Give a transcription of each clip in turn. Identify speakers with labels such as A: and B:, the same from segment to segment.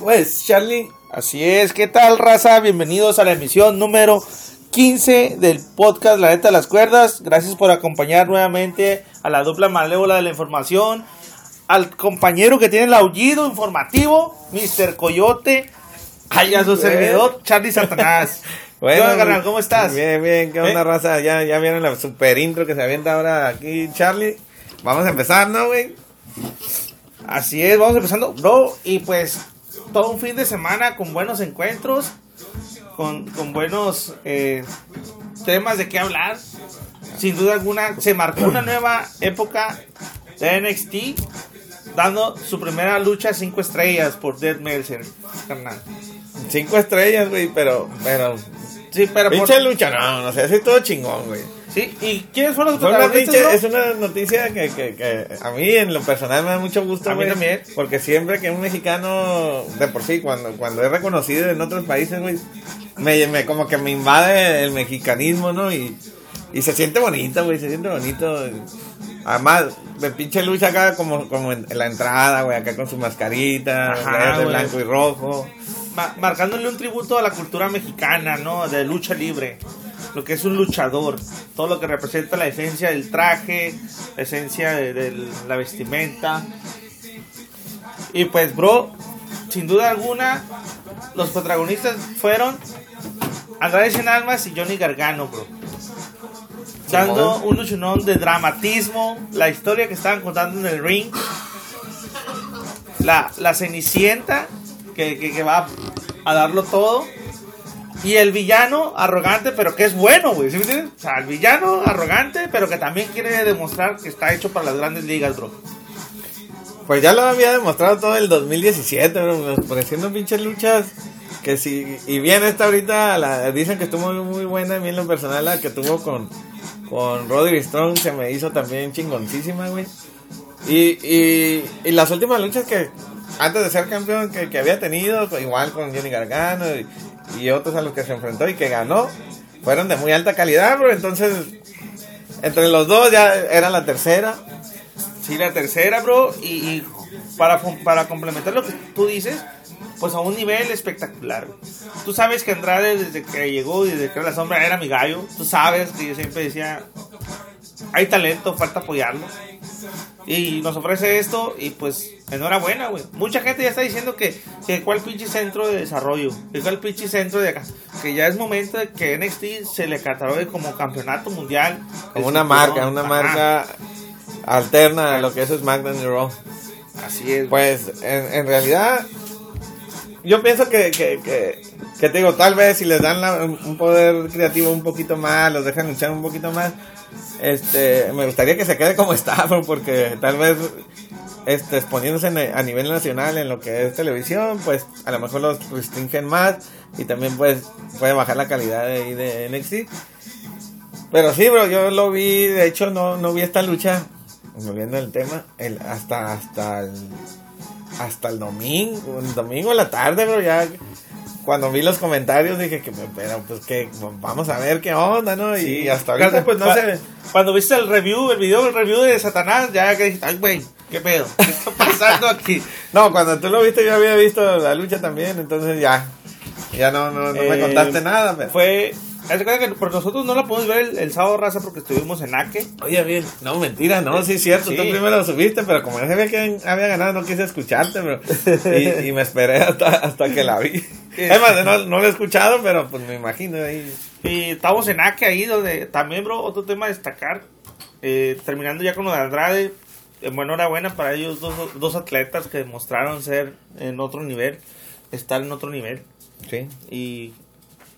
A: Pues, Charlie.
B: Así es, ¿qué tal, raza? Bienvenidos a la emisión número 15 del podcast La Neta de las Cuerdas. Gracias por acompañar nuevamente a la dupla malévola de la información, al compañero que tiene el aullido informativo, Mr. Coyote, y a su servidor, Charlie Satanás.
A: Bueno,
B: ¿Qué onda, carnal? ¿Cómo estás?
A: Bien, bien, ¿qué onda,
B: ¿Eh?
A: raza? Ya, ya vieron la super intro que se avienta ahora aquí, Charlie. Vamos a empezar, ¿no, güey?
B: Así es, vamos empezando, bro, y pues todo un fin de semana con buenos encuentros, con, con buenos eh, temas de qué hablar. Sin duda alguna, se marcó una nueva época de NXT, dando su primera lucha cinco estrellas por Dead Meltzer, carnal.
A: Cinco estrellas, güey, pero, pero...
B: Sí, pero por-
A: Pinche lucha, no, no sé, así todo chingón, güey.
B: Sí, ¿y quiénes fueron los protagonistas, bro?
A: es una noticia que, que, que a mí en lo personal me da mucho gusto,
B: A mí
A: güey,
B: también.
A: Porque siempre que un mexicano, de por sí, cuando, cuando es reconocido en otros países, güey, me, me- como que me invade el mexicanismo, ¿no? Y, y se siente bonito, güey, se siente bonito. Además, de pinche lucha acá como, como en, la entrada, güey, acá con su mascarita,
B: Ajá, güey.
A: blanco y rojo.
B: Ma- marcándole un tributo a la cultura mexicana, ¿no? De lucha libre. Lo que es un luchador. Todo lo que representa la esencia del traje, la esencia de, de la vestimenta. Y pues, bro, sin duda alguna, los protagonistas fueron Andrade Cien Almas y Johnny Gargano, bro. Dando un luchonón de dramatismo, la historia que estaban contando en el ring. La, la cenicienta que, que, que va a darlo todo. Y el villano arrogante, pero que es bueno, güey. ¿Sí me entiendes? O sea, el villano arrogante, pero que también quiere demostrar que está hecho para las grandes ligas, bro.
A: Pues ya lo había demostrado todo el 2017, bro, ofreciendo pinches luchas que si y bien esta ahorita la, dicen que estuvo muy, buena, a mí en lo personal la que tuvo con con Roderick Strong se me hizo también chingoncísima, güey. Y, y, y las últimas luchas que antes de ser campeón que, había tenido, igual con Johnny Gargano y, y otros a los que se enfrentó y que ganó, fueron de muy alta calidad, bro. Entonces, entre los dos ya era la tercera.
B: Sí, la tercera, bro. Y, y para, para complementar lo que tú dices, pues a un nivel espectacular. Tú sabes que Andrade, desde que llegó y desde que era la sombra, era mi gallo. Tú sabes que yo siempre decía, hay talento, falta apoyarlo. Y nos ofrece esto y pues enhorabuena, güey. Mucha gente ya está diciendo que, que cuál pinche centro de desarrollo, que cuál pinche centro de acá. Que ya es momento de que NXT se le catalogue como campeonato mundial.
A: Como
B: de
A: una marca, una
B: Ajá.
A: marca alterna a lo que es SmackDown y Raw.
B: Así es.
A: Pues en, en realidad, yo pienso que, que, que, que te digo, tal vez si les dan la- un poder creativo un poquito más, los dejan luchar un poquito más, este, me gustaría que se quede como está, porque tal vez este, exponiéndose a nivel nacional en lo que es televisión, pues a lo mejor los restringen más y también pues puede bajar la calidad de NXT. Pero sí, bro, yo lo vi, de hecho no, no vi esta lucha, volviendo al tema, el, hasta, hasta el, hasta el domingo, el domingo en la tarde, bro, ya cuando vi los comentarios dije que, pero pues que vamos a ver qué onda, ¿no? Y hasta ahorita pues no sé,
B: Cuando viste el review, el video, el review de Satanás, ya que dijiste, ay, güey, ¿qué pedo? ¿Qué está pasando aquí?
A: no, cuando tú lo viste yo había visto la lucha también, entonces ya, ya no, no, no me
B: Eh,
A: contaste nada, pero...
B: Fue. Que por nosotros no la pudimos ver el, el sábado raza porque estuvimos en Aque.
A: Oye, bien, no, mentira, no, sí es cierto,
B: Sí.
A: tú primero lo subiste, pero como ya sabía que había ganado, no quise escucharte, bro. Y, y me esperé hasta, hasta que la vi. Es más, no, no lo he escuchado, pero pues me imagino ahí.
B: Y estábamos en Aque ahí donde también, bro, otro tema a destacar. eh, terminando ya con lo de Andrade. enhorabuena para ellos dos, dos atletas que demostraron ser en otro nivel. Estar en otro nivel.
A: Sí.
B: Y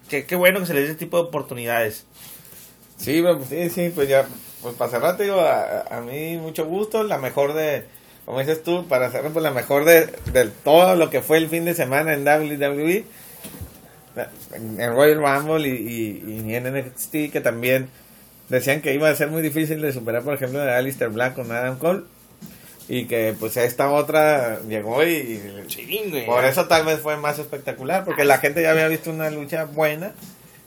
B: qué bueno que se les dé ese tipo de oportunidades.
A: Sí, pues sí, sí, pues ya, pues para cerrar, te digo, a, a mí mucho gusto, la mejor de, como dices tú, para cerrar, pues la mejor de, de todo lo que fue el fin de semana en WWE, en Royal Rumble y, y, y en NXT, que también decían que iba a ser muy difícil de superar, por ejemplo, de Alistair Black con Adam Cole, y que pues esta otra llegó y por eso tal vez fue más espectacular, porque la gente ya había visto una lucha buena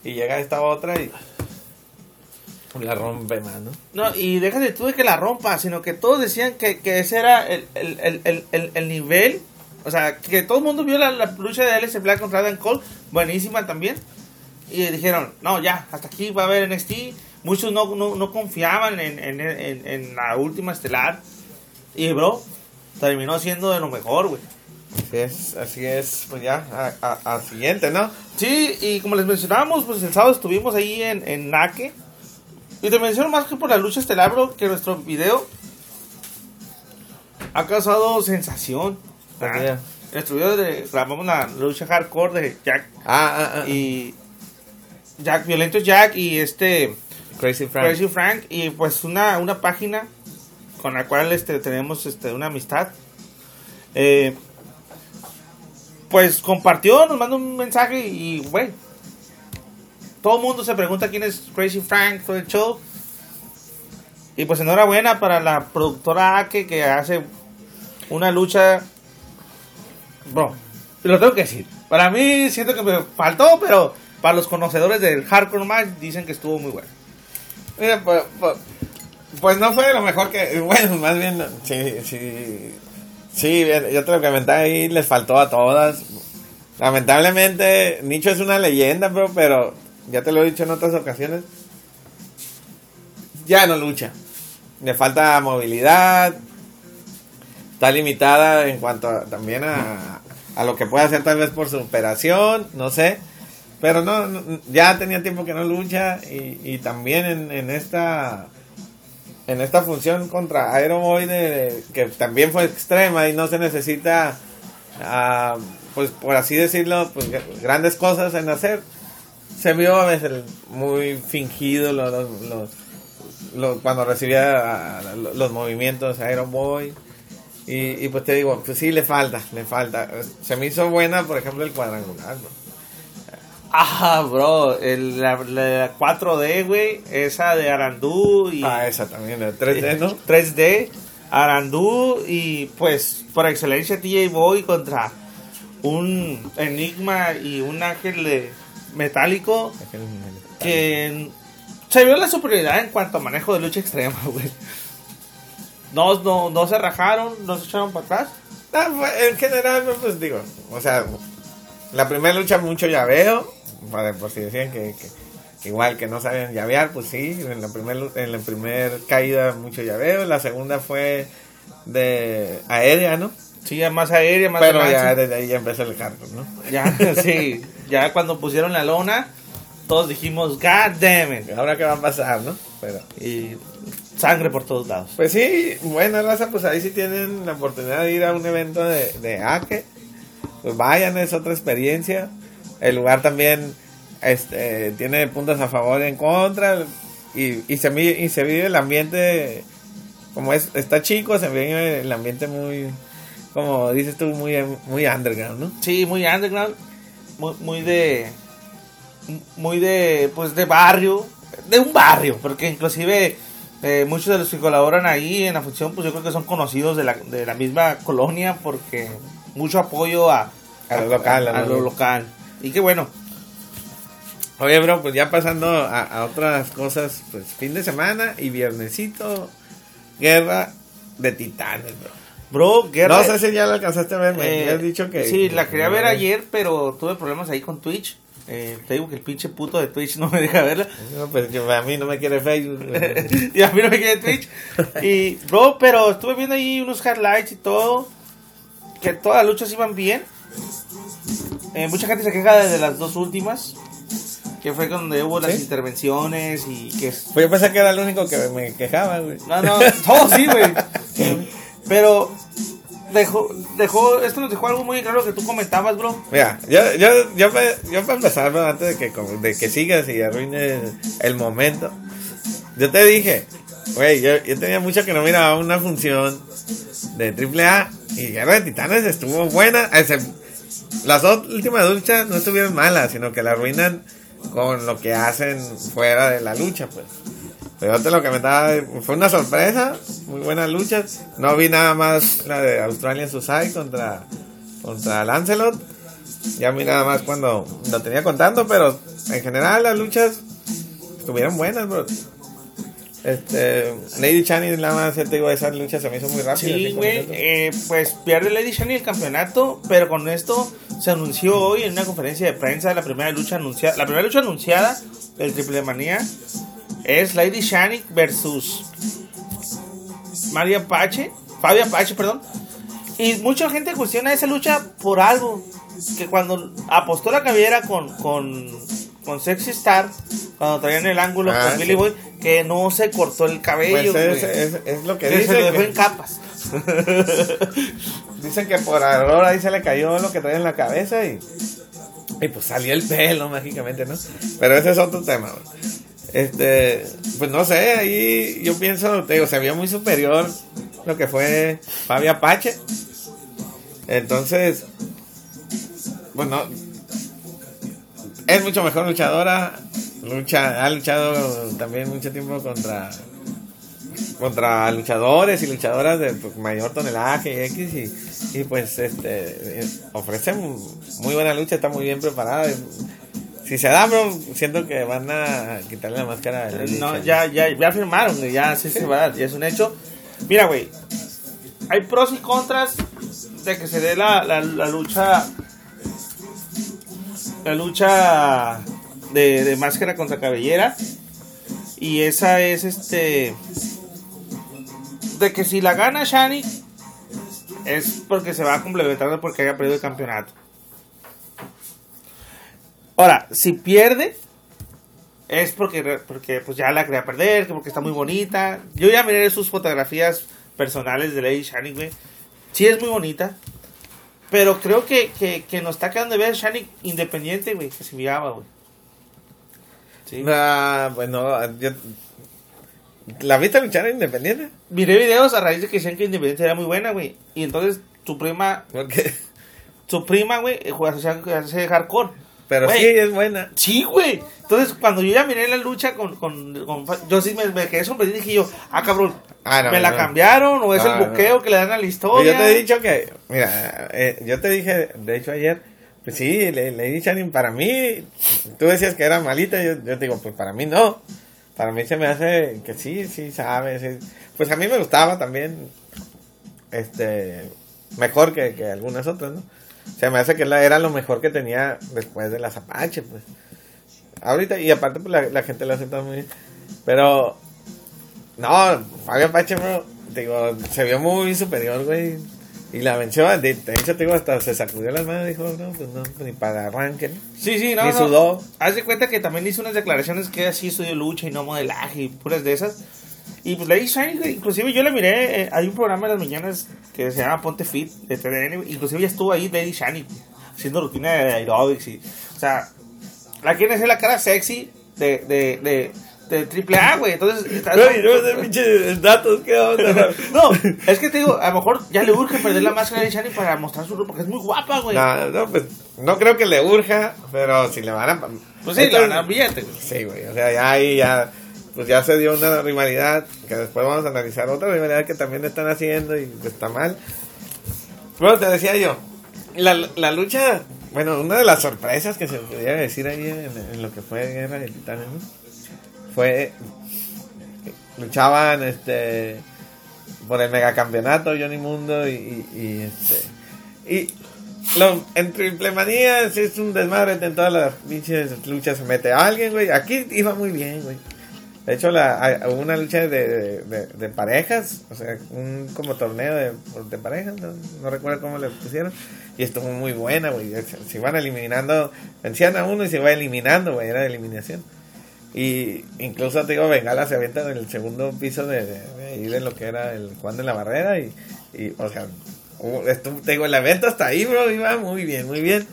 A: y llega esta otra y la rompe más, ¿no?
B: No, y déjate tú de que la rompa, sino que todos decían que, que ese era el, el, el, el, el- el nivel O sea, que todo el mundo vio la, la lucha de Alex Black contra Adam Cole, buenísima también. Y dijeron, no, ya, hasta aquí va a haber NXT. Muchos no, no, no confiaban en, en, en, en la última estelar. Y, bro, terminó siendo de lo mejor, güey.
A: Así es, así es, pues ya, al siguiente, ¿no?
B: Sí, y como les mencionábamos, pues el sábado estuvimos ahí en, en Nake. Y te menciono más que por la lucha estelar, bro, que nuestro video ha causado sensación.
A: ¿Por
B: Ah, nuestro video de, grabamos la lucha hardcore de Jack
A: Ah, ah, ah.
B: y Jack, Violento Jack y este
A: Crazy Frank.
B: Crazy Frank y pues una, una página con la cual este, tenemos este, una amistad. Eh, pues compartió, nos mandó un mensaje y, güey, todo el mundo se pregunta quién es Crazy Frank for el show. Y pues enhorabuena para la productora Ake que hace una lucha. Bro, lo tengo que decir. Para mí siento que me faltó, pero para los conocedores del hardcore match dicen que estuvo muy bueno.
A: Mira, pues, pues, pues no fue lo mejor que. Bueno, más bien, sí, sí. Sí, yo te lo comenté ahí, les faltó a todas. Lamentablemente, Nicho es una leyenda, bro, pero ya te lo he dicho en otras ocasiones. Ya no lucha. Le falta movilidad. Está limitada en cuanto a- también a, a lo que puede hacer tal vez por su operación, no sé. Pero no, ya tenía tiempo que no lucha y, y también en, en esta en esta función contra Iron Boy de- que también fue extrema y no se necesita ah, pues por así decirlo pues grandes cosas en hacer se vio a veces muy fingido los, los- los- los- cuando recibía los, movimientos Iron Boy y, y pues te digo pues sí le falta le falta se me hizo buena por ejemplo el cuadrangular ¿no?
B: Ah, bro, el- la, la 4D, güey, esa de Arandú y
A: ah esa también el 3D ¿no?
B: 3D, Arandú y pues por excelencia TJ Boy contra un enigma y un ángel de metálico que se vio la superioridad en cuanto a manejo de lucha extrema, güey. No, no, no se rajaron, no se echaron para atrás.
A: Ah, en general, pues digo, o sea, la primera lucha mucho llaveo, por, por si decían que, que- que igual que no saben llavear, pues sí, en la primera en la primer caída mucho llaveo, la segunda fue de aérea, ¿no?
B: Sí, ya más aérea, más
A: Pero ya
B: mancha.
A: desde ahí ya empezó el hardcore, ¿no?
B: Ya, sí, ya cuando pusieron la lona, todos dijimos, God damn it.
A: Ahora qué va a pasar, ¿no? Pero
B: Y sangre por todos lados.
A: Pues sí, buena raza, pues ahí sí tienen la oportunidad de ir a un evento de, de Ake. Pues vayan, es otra experiencia. El lugar también este, tiene puntos a favor y en contra. Y, y, se, y se vive el ambiente, como es está chico, se vive el ambiente muy, como dices tú, muy, muy underground, ¿no?
B: Sí, muy underground, muy, muy de, muy de, pues de barrio, de un barrio, porque inclusive eh, muchos de los que colaboran ahí en la función, pues yo creo que son conocidos de la, de la misma colonia, porque mucho apoyo a,
A: A lo local,
B: a,
A: a lo-
B: lo local. Y qué bueno.
A: Oye, bro, pues ya pasando a, a otras cosas, pues fin de semana y viernesito, guerra de titanes, bro.
B: Bro, guerra.
A: No sé si ya la alcanzaste a ver, me
B: Eh,
A: habías dicho que...
B: Sí, la quería ver
A: No,
B: ayer, pero tuve problemas ahí con Twitch. Eh, te digo que el pinche puto de Twitch no me deja verla.
A: No, pues yo- a mí no me quiere Facebook.
B: y a mí no me quiere Twitch. Y, bro, pero estuve viendo ahí unos highlights y todo. Que todas las luchas iban bien. Eh, mucha gente se queja de, las dos últimas. Que fue donde hubo las
A: ¿Sí?
B: intervenciones y que...
A: Pues yo pensé que era el único que me quejaba, güey.
B: No, no, todo sí, güey. Pero dejó, dejó, esto nos dejó algo muy claro que tú comentabas, bro.
A: Mira, yo, yo, yo, yo para empezar, antes de que, de que sigas y arruines el momento, yo te dije, güey, yo, yo tenía mucho que no miraba una función de AAA y Guerra de Titanes estuvo buena. excep- Las dos últimas luchas no estuvieron malas, sino que la arruinan con lo que hacen fuera de la lucha, pues. Pero yo te lo comentaba, fue una sorpresa, muy buenas luchas. No vi nada más la de Australian Suicide contra, contra Lancelot. Ya vi nada más cuando lo tenía contando, pero en general las luchas estuvieron buenas, bro. Este, Lady Chani, nada más te digo, esa lucha se me hizo muy rápida.
B: Sí, güey, eh, pues pierde Lady Shani el campeonato, pero con esto se anunció hoy en una conferencia de prensa la primera lucha anunciada, la primera lucha anunciada del Triple Manía es Lady Shani versus María Pache, Fabia Pache, perdón. Y mucha gente cuestiona esa lucha por algo, que cuando apostó la cabellera con con con Sexy Star, cuando traían el ángulo
A: Ah,
B: con
A: sí.
B: Billy Boy, que no se cortó el cabello,
A: Pues es, es, es lo que
B: Que se lo dejó
A: que-
B: en capas.
A: Dicen que por error ahí se le cayó lo que trae en la cabeza y, y pues salió el pelo mágicamente, ¿no? Pero ese es otro tema, güey. Este, pues no sé, ahí yo pienso, te digo, se vio muy superior lo que fue Fabi Apache. Entonces, bueno, es mucho mejor luchadora. Lucha, ha luchado también mucho tiempo contra contra luchadores y luchadoras de pues, mayor tonelaje y X y, y, pues este eh, ofrece mu- muy buena lucha, está muy bien preparada. Si se da, bro, siento que van a quitarle la máscara.
B: No, ya, ya, ya firmaron, güey, ya sí se va, ya es un hecho. Mira, güey, hay pros y contras de que se dé la, la, la lucha, la lucha de, de máscara contra cabellera. Y esa es este, de que si la gana Shani, es porque se va a complementar porque haya perdido el campeonato. Ahora, si pierde, es porque, porque pues ya la quería perder, que porque está muy bonita. Yo ya miré sus fotografías personales de Lady Shani, güey. Sí es muy bonita. Pero creo que, que, que nos está quedando de ver Shani independiente, güey, que se miraba, güey. Sí.
A: Ah, bueno, yo, ¿la viste luchar en independiente?
B: Miré videos a raíz de que decían que Independiente era muy buena, güey. Y entonces su prima,
A: Porque,
B: su prima, güey, juega hace, hace hardcore.
A: Pero sí es buena.
B: Sí, güey. Entonces, cuando yo ya miré la lucha con. con, con- yo sí me, me quedé sorprendido y dije yo, ah, cabrón,
A: Ah, no,
B: ¿me la
A: no.
B: cambiaron o es
A: Ah,
B: el buqueo que le dan a la historia?
A: yo te he dicho que, mira, eh, yo te dije, de hecho ayer, pues sí, le, Lady Channing para mí, tú decías que era malita, yo, yo te digo, pues para mí no. Para mí se me hace que sí, sí, sabes. sí. Pues a mí me gustaba también, este, mejor que, que algunas otras, ¿no? Se me hace que la, era lo mejor que tenía después de las Apache, pues. Ahorita, y aparte, pues la, la gente lo acepta muy bien. Pero, no, Fabio Apache, bro, digo, se vio muy superior, güey. Y la venció, de, hecho, digo, hasta se sacudió las manos y dijo, no, pues no, pues ni para arranque, ¿no?
B: Sí, sí, no.
A: Ni
B: no.
A: sudó.
B: Haz de cuenta que también hizo unas declaraciones que así estudió lucha y no modelaje y puras de esas. Y pues Lady Shiny, güey, inclusive yo la miré, eh, hay un programa de las mañanas que se llama Ponte Fit de TDN, inclusive ya estuvo ahí Lady Shiny haciendo rutina de aerobics y, o sea, la quieren hacer la cara sexy de, de, de, de triple A, güey, entonces...
A: no sé, pinches datos, ¿qué onda?
B: No, es que te digo, a lo mejor ya le urge perder la máscara de Shani para mostrar su ropa, porque es muy guapa, güey.
A: No, no, pues, no creo que le urja, pero si le van a...
B: Pues sí,
A: Esto-
B: la van a billete, güey.
A: Sí, güey, o sea, ya ahí ya, pues ya se dio una rivalidad, que después vamos a analizar otra rivalidad que también están haciendo y está mal. Bueno, te decía yo, la, la lucha, bueno, una de las sorpresas que se podía decir ahí en, lo que fue Guerra de Titanes, ¿no? Fue, luchaban, este, por el megacampeonato Johnny Mundo y, este, y lo, en Triple Manía es un desmadre en todas las pinches luchas se mete a alguien, güey. Aquí iba muy bien, güey. De hecho, la, hubo una lucha de, parejas, o sea, un como torneo de, parejas, no, recuerdo cómo le pusieron. Y estuvo muy buena, güey. Se, iban eliminando, vencían a uno y se iba eliminando, güey, era de eliminación. Y incluso, te digo, Bengala se avienta en el segundo piso de, de, de lo que era el Juan de la Barrera. Y, o sea, estuvo- te digo, el evento hasta ahí, bro, iba muy bien, muy bien.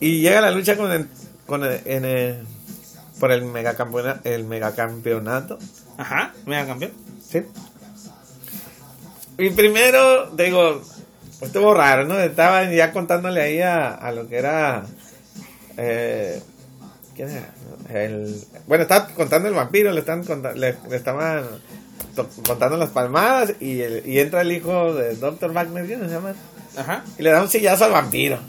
A: Y llega la lucha con el, con el- por el megacampeonato, el megacampeonato,
B: Ajá, mega campeón.
A: ¿sí? Y primero, digo, estuvo raro, ¿no? Estaban ya contándole ahí a, a lo que era. Eh, ¿Quién era? El, bueno, estaba contando el vampiro, le, están conta- le, le estaban contando las palmadas y, el- y entra el hijo de Dr. Wagner, ¿qué se llama?
B: Ajá.
A: Y le da un sillazo al vampiro.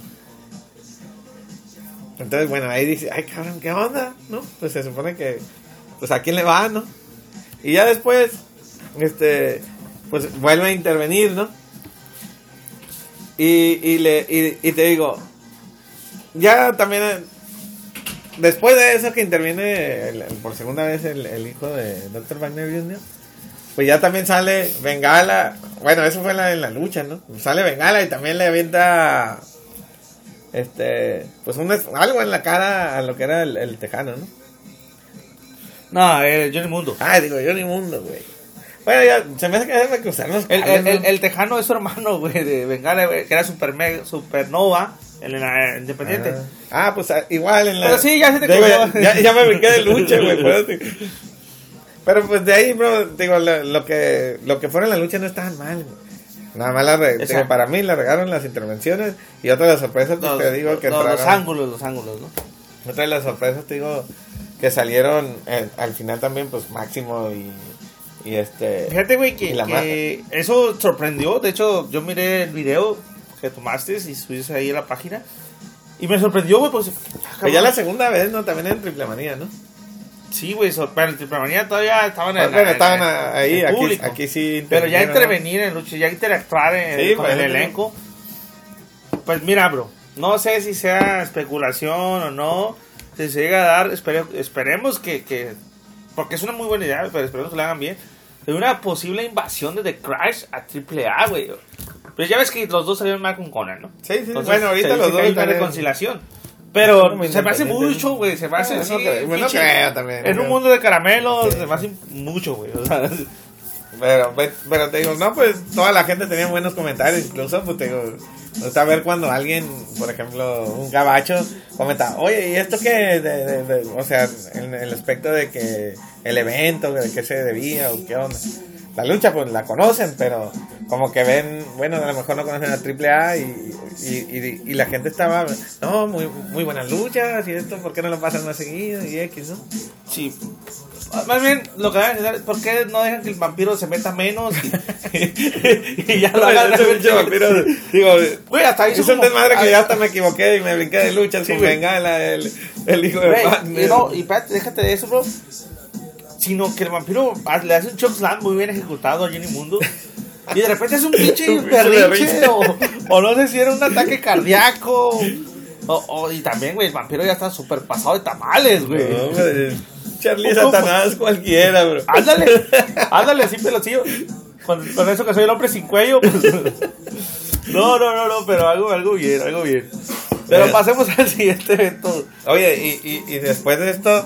A: Entonces, bueno, ahí dice, ay cabrón, ¿qué onda? ¿No? Pues se supone que, pues a quién le va, ¿no? Y ya después, este, pues vuelve a intervenir, ¿no? Y, y, le, y, te digo, ya también, después de eso que interviene por segunda vez el, el hijo de Dr. Wagner Jr., pues ya también sale Bengala. Bueno, eso fue la, en la lucha, ¿no? Sale Bengala y también le avienta. Este. Pues un, es- algo en la cara a lo que era el, el tejano, ¿no?
B: No, el Johnny Mundo.
A: Ah, digo, yo ni mundo, güey. Bueno, ya se me hace que debe cruzar los
B: El, el, el, el tejano es su hermano, güey, de Bengala, güey, que era super mega- supernova en la Independiente.
A: Ah, ah, pues ah, igual en la.
B: Pero sí, ya se te
A: ya, ya me brinqué de lucha, güey. Pero pues de ahí, bro, digo, lo, lo que lo que fuera en la lucha no estaban mal, güey. Nada más la re- para mí la regaron las intervenciones y otra de las sorpresas pues,
B: Los,
A: te digo que
B: los- ángulos, los ángulos, ¿no?
A: otra de las sorpresas te digo que salieron eh, al final también pues Máximo y, y este
B: Fíjate, güey, que, eso sorprendió. De hecho, yo miré el video que tomaste y subiste ahí a la página. Y me sorprendió, güey, pues...
A: Pues ya la segunda vez, ¿no? También en Triple Manía, ¿no?
B: Sí, güey, so- pero en Manía todavía estaban en, en-
A: estaban
B: en-
A: ahí,
B: en
A: aquí-
B: público.
A: aquí sí
B: Pero ya intervenir en lucha, ya interactuar en-
A: Sí,
B: con
A: pues,
B: el
A: ¿no?
B: elenco. Pues mira, bro, no sé si sea especulación o no. Si se llega a dar, espere- esperemos que, que- Porque es una muy buena idea, pero esperemos que lo hagan bien. De una posible invasión de The Crash a AAA, güey. Pero ya ves que los dos salieron mal con Conan, ¿no?
A: Sí, sí,
B: Entonces,
A: bueno, ahorita los dos
B: hay una reconciliación. Pero se me hace mucho, güey. Se me hace
A: Ah,
B: así.
A: no creo, también,
B: En un mundo de caramelos, se me hace mucho, güey. O sea,
A: Pero, pe- pero te digo, no, pues toda la gente tenía buenos comentarios, incluso, pues te digo, me gusta ver cuando alguien, por ejemplo, un gabacho, comenta, oye, ¿y esto qué? De, de- de- o sea, en el aspecto de que el evento, de qué se debía o qué onda. La lucha, pues la conocen, pero como que ven, bueno, a lo mejor no conocen a AAA y, y, y, y la gente estaba, no, muy, muy buenas luchas y esto, ¿por qué no lo pasan más seguido? Y X, ¿no?
B: Sí. Más bien, lo que ¿por qué no dejan que el vampiro se meta menos? Y, ya lo hagan.
A: Vampiro, digo,
B: Güey, hasta hizo
A: Es un desmadre que ya hasta me equivoqué y me brinqué de con
B: güey.
A: Bengala, el, el hijo de
B: y no, y déjate de eso, bro. Sino que el vampiro le hace un choke slam muy bien ejecutado a Jenny Mundo. Y de repente es un pinche berrinche. O, o no sé si era un ataque cardíaco. O, o- y también, güey, el vampiro ya está súper pasado de tamales, güey.
A: No, Charlie. Satanás cualquiera, bro.
B: Ándale, ándale, así pelocillo. Con, con eso que soy el hombre sin cuello. pues. No, no, no, no, pero algo, algo bien, algo bien. Pero pasemos al siguiente evento.
A: Oye, y, y, y después de esto,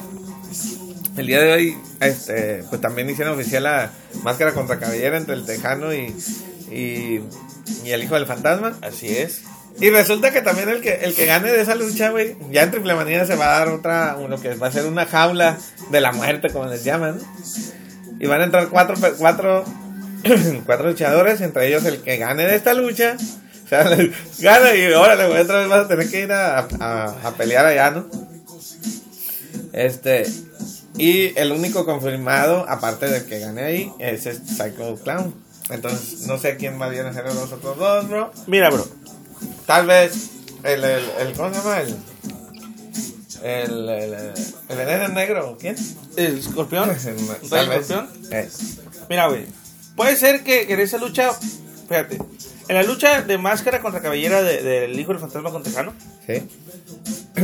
A: el día de hoy, este, pues también hicieron oficial la máscara contra cabellera entre el Tejano y, y, y el hijo del fantasma.
B: Así es.
A: Y resulta que también el que, el que gane de esa lucha, güey, ya en Triple Manía se va a dar otra, lo que va a ser una jaula de la muerte, como les llaman. Y van a entrar cuatro, cuatro, cuatro luchadores, entre ellos el que gane de esta lucha. O sea, gana y órale, güey, otra vez vas a tener que ir a, a, a pelear allá, ¿no? Este, y el único confirmado, aparte del que gane ahí, es el Psycho Clown. Entonces, no sé quién más viene a ser los otros dos, bro.
B: Mira, bro.
A: Tal vez el, el, el ¿cómo se llama? El, el, el, el veneno negro, ¿quién?
B: El escorpión. ¿Un
A: Tal vez.
B: escorpión?
A: Eh,
B: Mira, güey. Puede ser que, que en esa lucha. Fíjate. En la lucha de máscara contra cabellera de- del hijo del fantasma con Tejano.
A: sí.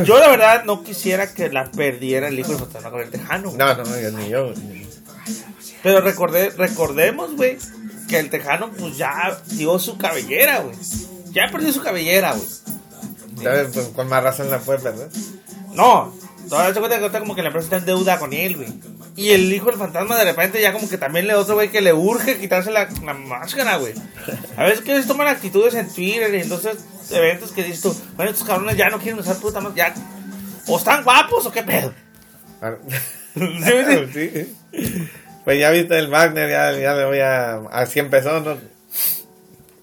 B: Yo, la verdad, no quisiera que la perdiera el hijo del fantasma con el Tejano. güey.
A: No, no, ni yo.
B: Pero recordé, recordemos, güey, que el Tejano, pues ya dio su cabellera, güey. Ya perdió su cabellera, güey.
A: Pues, con más razón la puede perder.
B: No, todavía se cuenta que ahorita como que la empresa está en deuda con él, güey. Y el hijo del fantasma de repente ya como que también le otro güey que le urge quitarse la, la máscara, güey. A veces que ellos toman actitudes en Twitter y entonces eventos que dices tú, bueno, estos cabrones ya no quieren usar puta máscara, ya. O están guapos o qué pedo.
A: Ah,
B: sí.
A: Pues ya viste el Wagner, ya, ya le voy a. Así empezó, ¿no?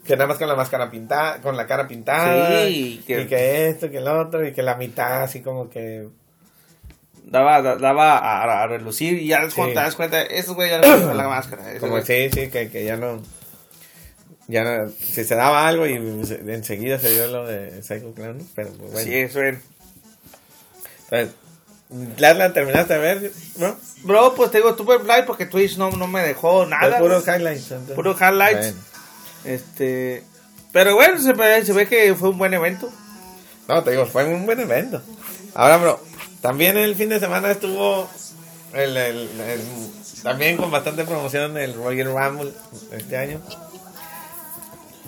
A: Que nada más con la máscara pintada, con la cara pintada.
B: Sí, que-
A: Y que esto, que el otro, y que la mitad así como que.
B: Daba, da- daba a, a relucir y ya
A: Sí.
B: te das cuenta, esos güey ya quieren usar la máscara.
A: Como
B: güey-
A: sí, sí, que, que ya no. Ya no. Si se daba algo y se- enseguida se dio lo de Psycho Clown, ¿no? pero pues, bueno.
B: Sí, eso es.
A: Entonces, ¿Ya la terminaste de ver, bro?
B: Bro, pues te digo, tuve live porque Twitch no, no me dejó nada.
A: Es puro
B: güey.
A: highlights. entonces.
B: Puro highlights.
A: Bueno.
B: Este. Pero bueno, se ve, se ve que fue un buen evento.
A: No, te digo, fue un buen evento. Ahora, bro, también el fin de semana estuvo el, el- el- también con bastante promoción el Royal Rumble este año.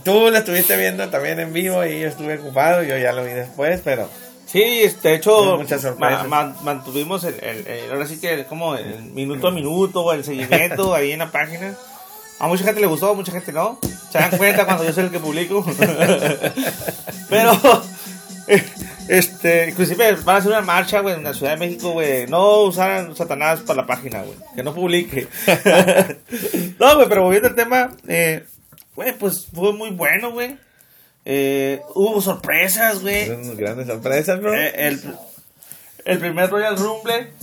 A: Tú lo estuviste viendo también en vivo y yo estuve ocupado, yo ya lo vi después, pero
B: Sí, de hecho, ma- ma- mantuvimos el, el- el- ahora sí que como el minuto a minuto, el seguimiento ahí en la página. A mucha gente le gustó, a mucha gente no. Se dan cuenta cuando yo soy el que publico. Pero, este, inclusive van a hacer una marcha, güey, en la Ciudad de México, güey. No usaran Satanás para la página, güey. Que no publique. no, güey, pero volviendo al tema, eh, güey, pues fue muy bueno, güey. Eh, hubo sorpresas, güey.
A: grandes sorpresas, bro.
B: Eh, el, el primer Royal Rumble.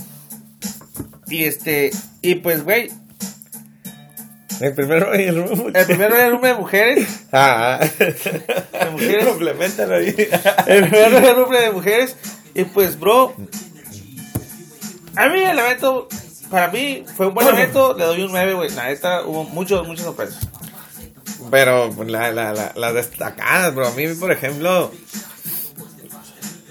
B: Y este, y pues, güey,
A: El primer Royal Rumble.
B: el primer Rumble de mujeres.
A: Ah,
B: De mujeres.
A: complementalo ahí.
B: El primer de mujeres. Y pues, bro, a mí el evento, para mí fue un buen evento. Le doy un 9, güey. La neta, hubo muchos, muchas sorpresas.
A: Pero la, la, la, las destacadas, bro. A mí, por ejemplo,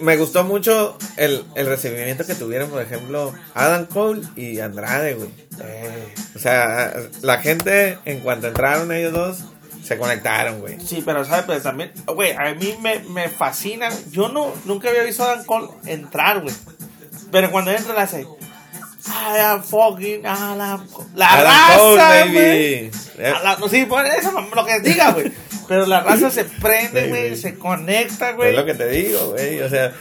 A: me gustó mucho el, el recibimiento que tuvieron, por ejemplo, Adam Cole y Andrade, güey.
B: Eh,
A: O sea, la gente, en cuanto entraron ellos dos, se conectaron, güey.
B: sí, pero, ¿sabes? Pero también, güey, a mí me, me fascina. Yo no, nunca había visto a Dan Cole entrar, güey. Pero cuando entra, le hace. I am fucking Adam Cole". La
A: Adam
B: raza,
A: Cole, baby.
B: La- no, sí, pues, eso, lo que diga, güey. Pero la raza se prende,
A: Sí,
B: güey, se conecta, güey.
A: Es lo que te digo, güey. O sea,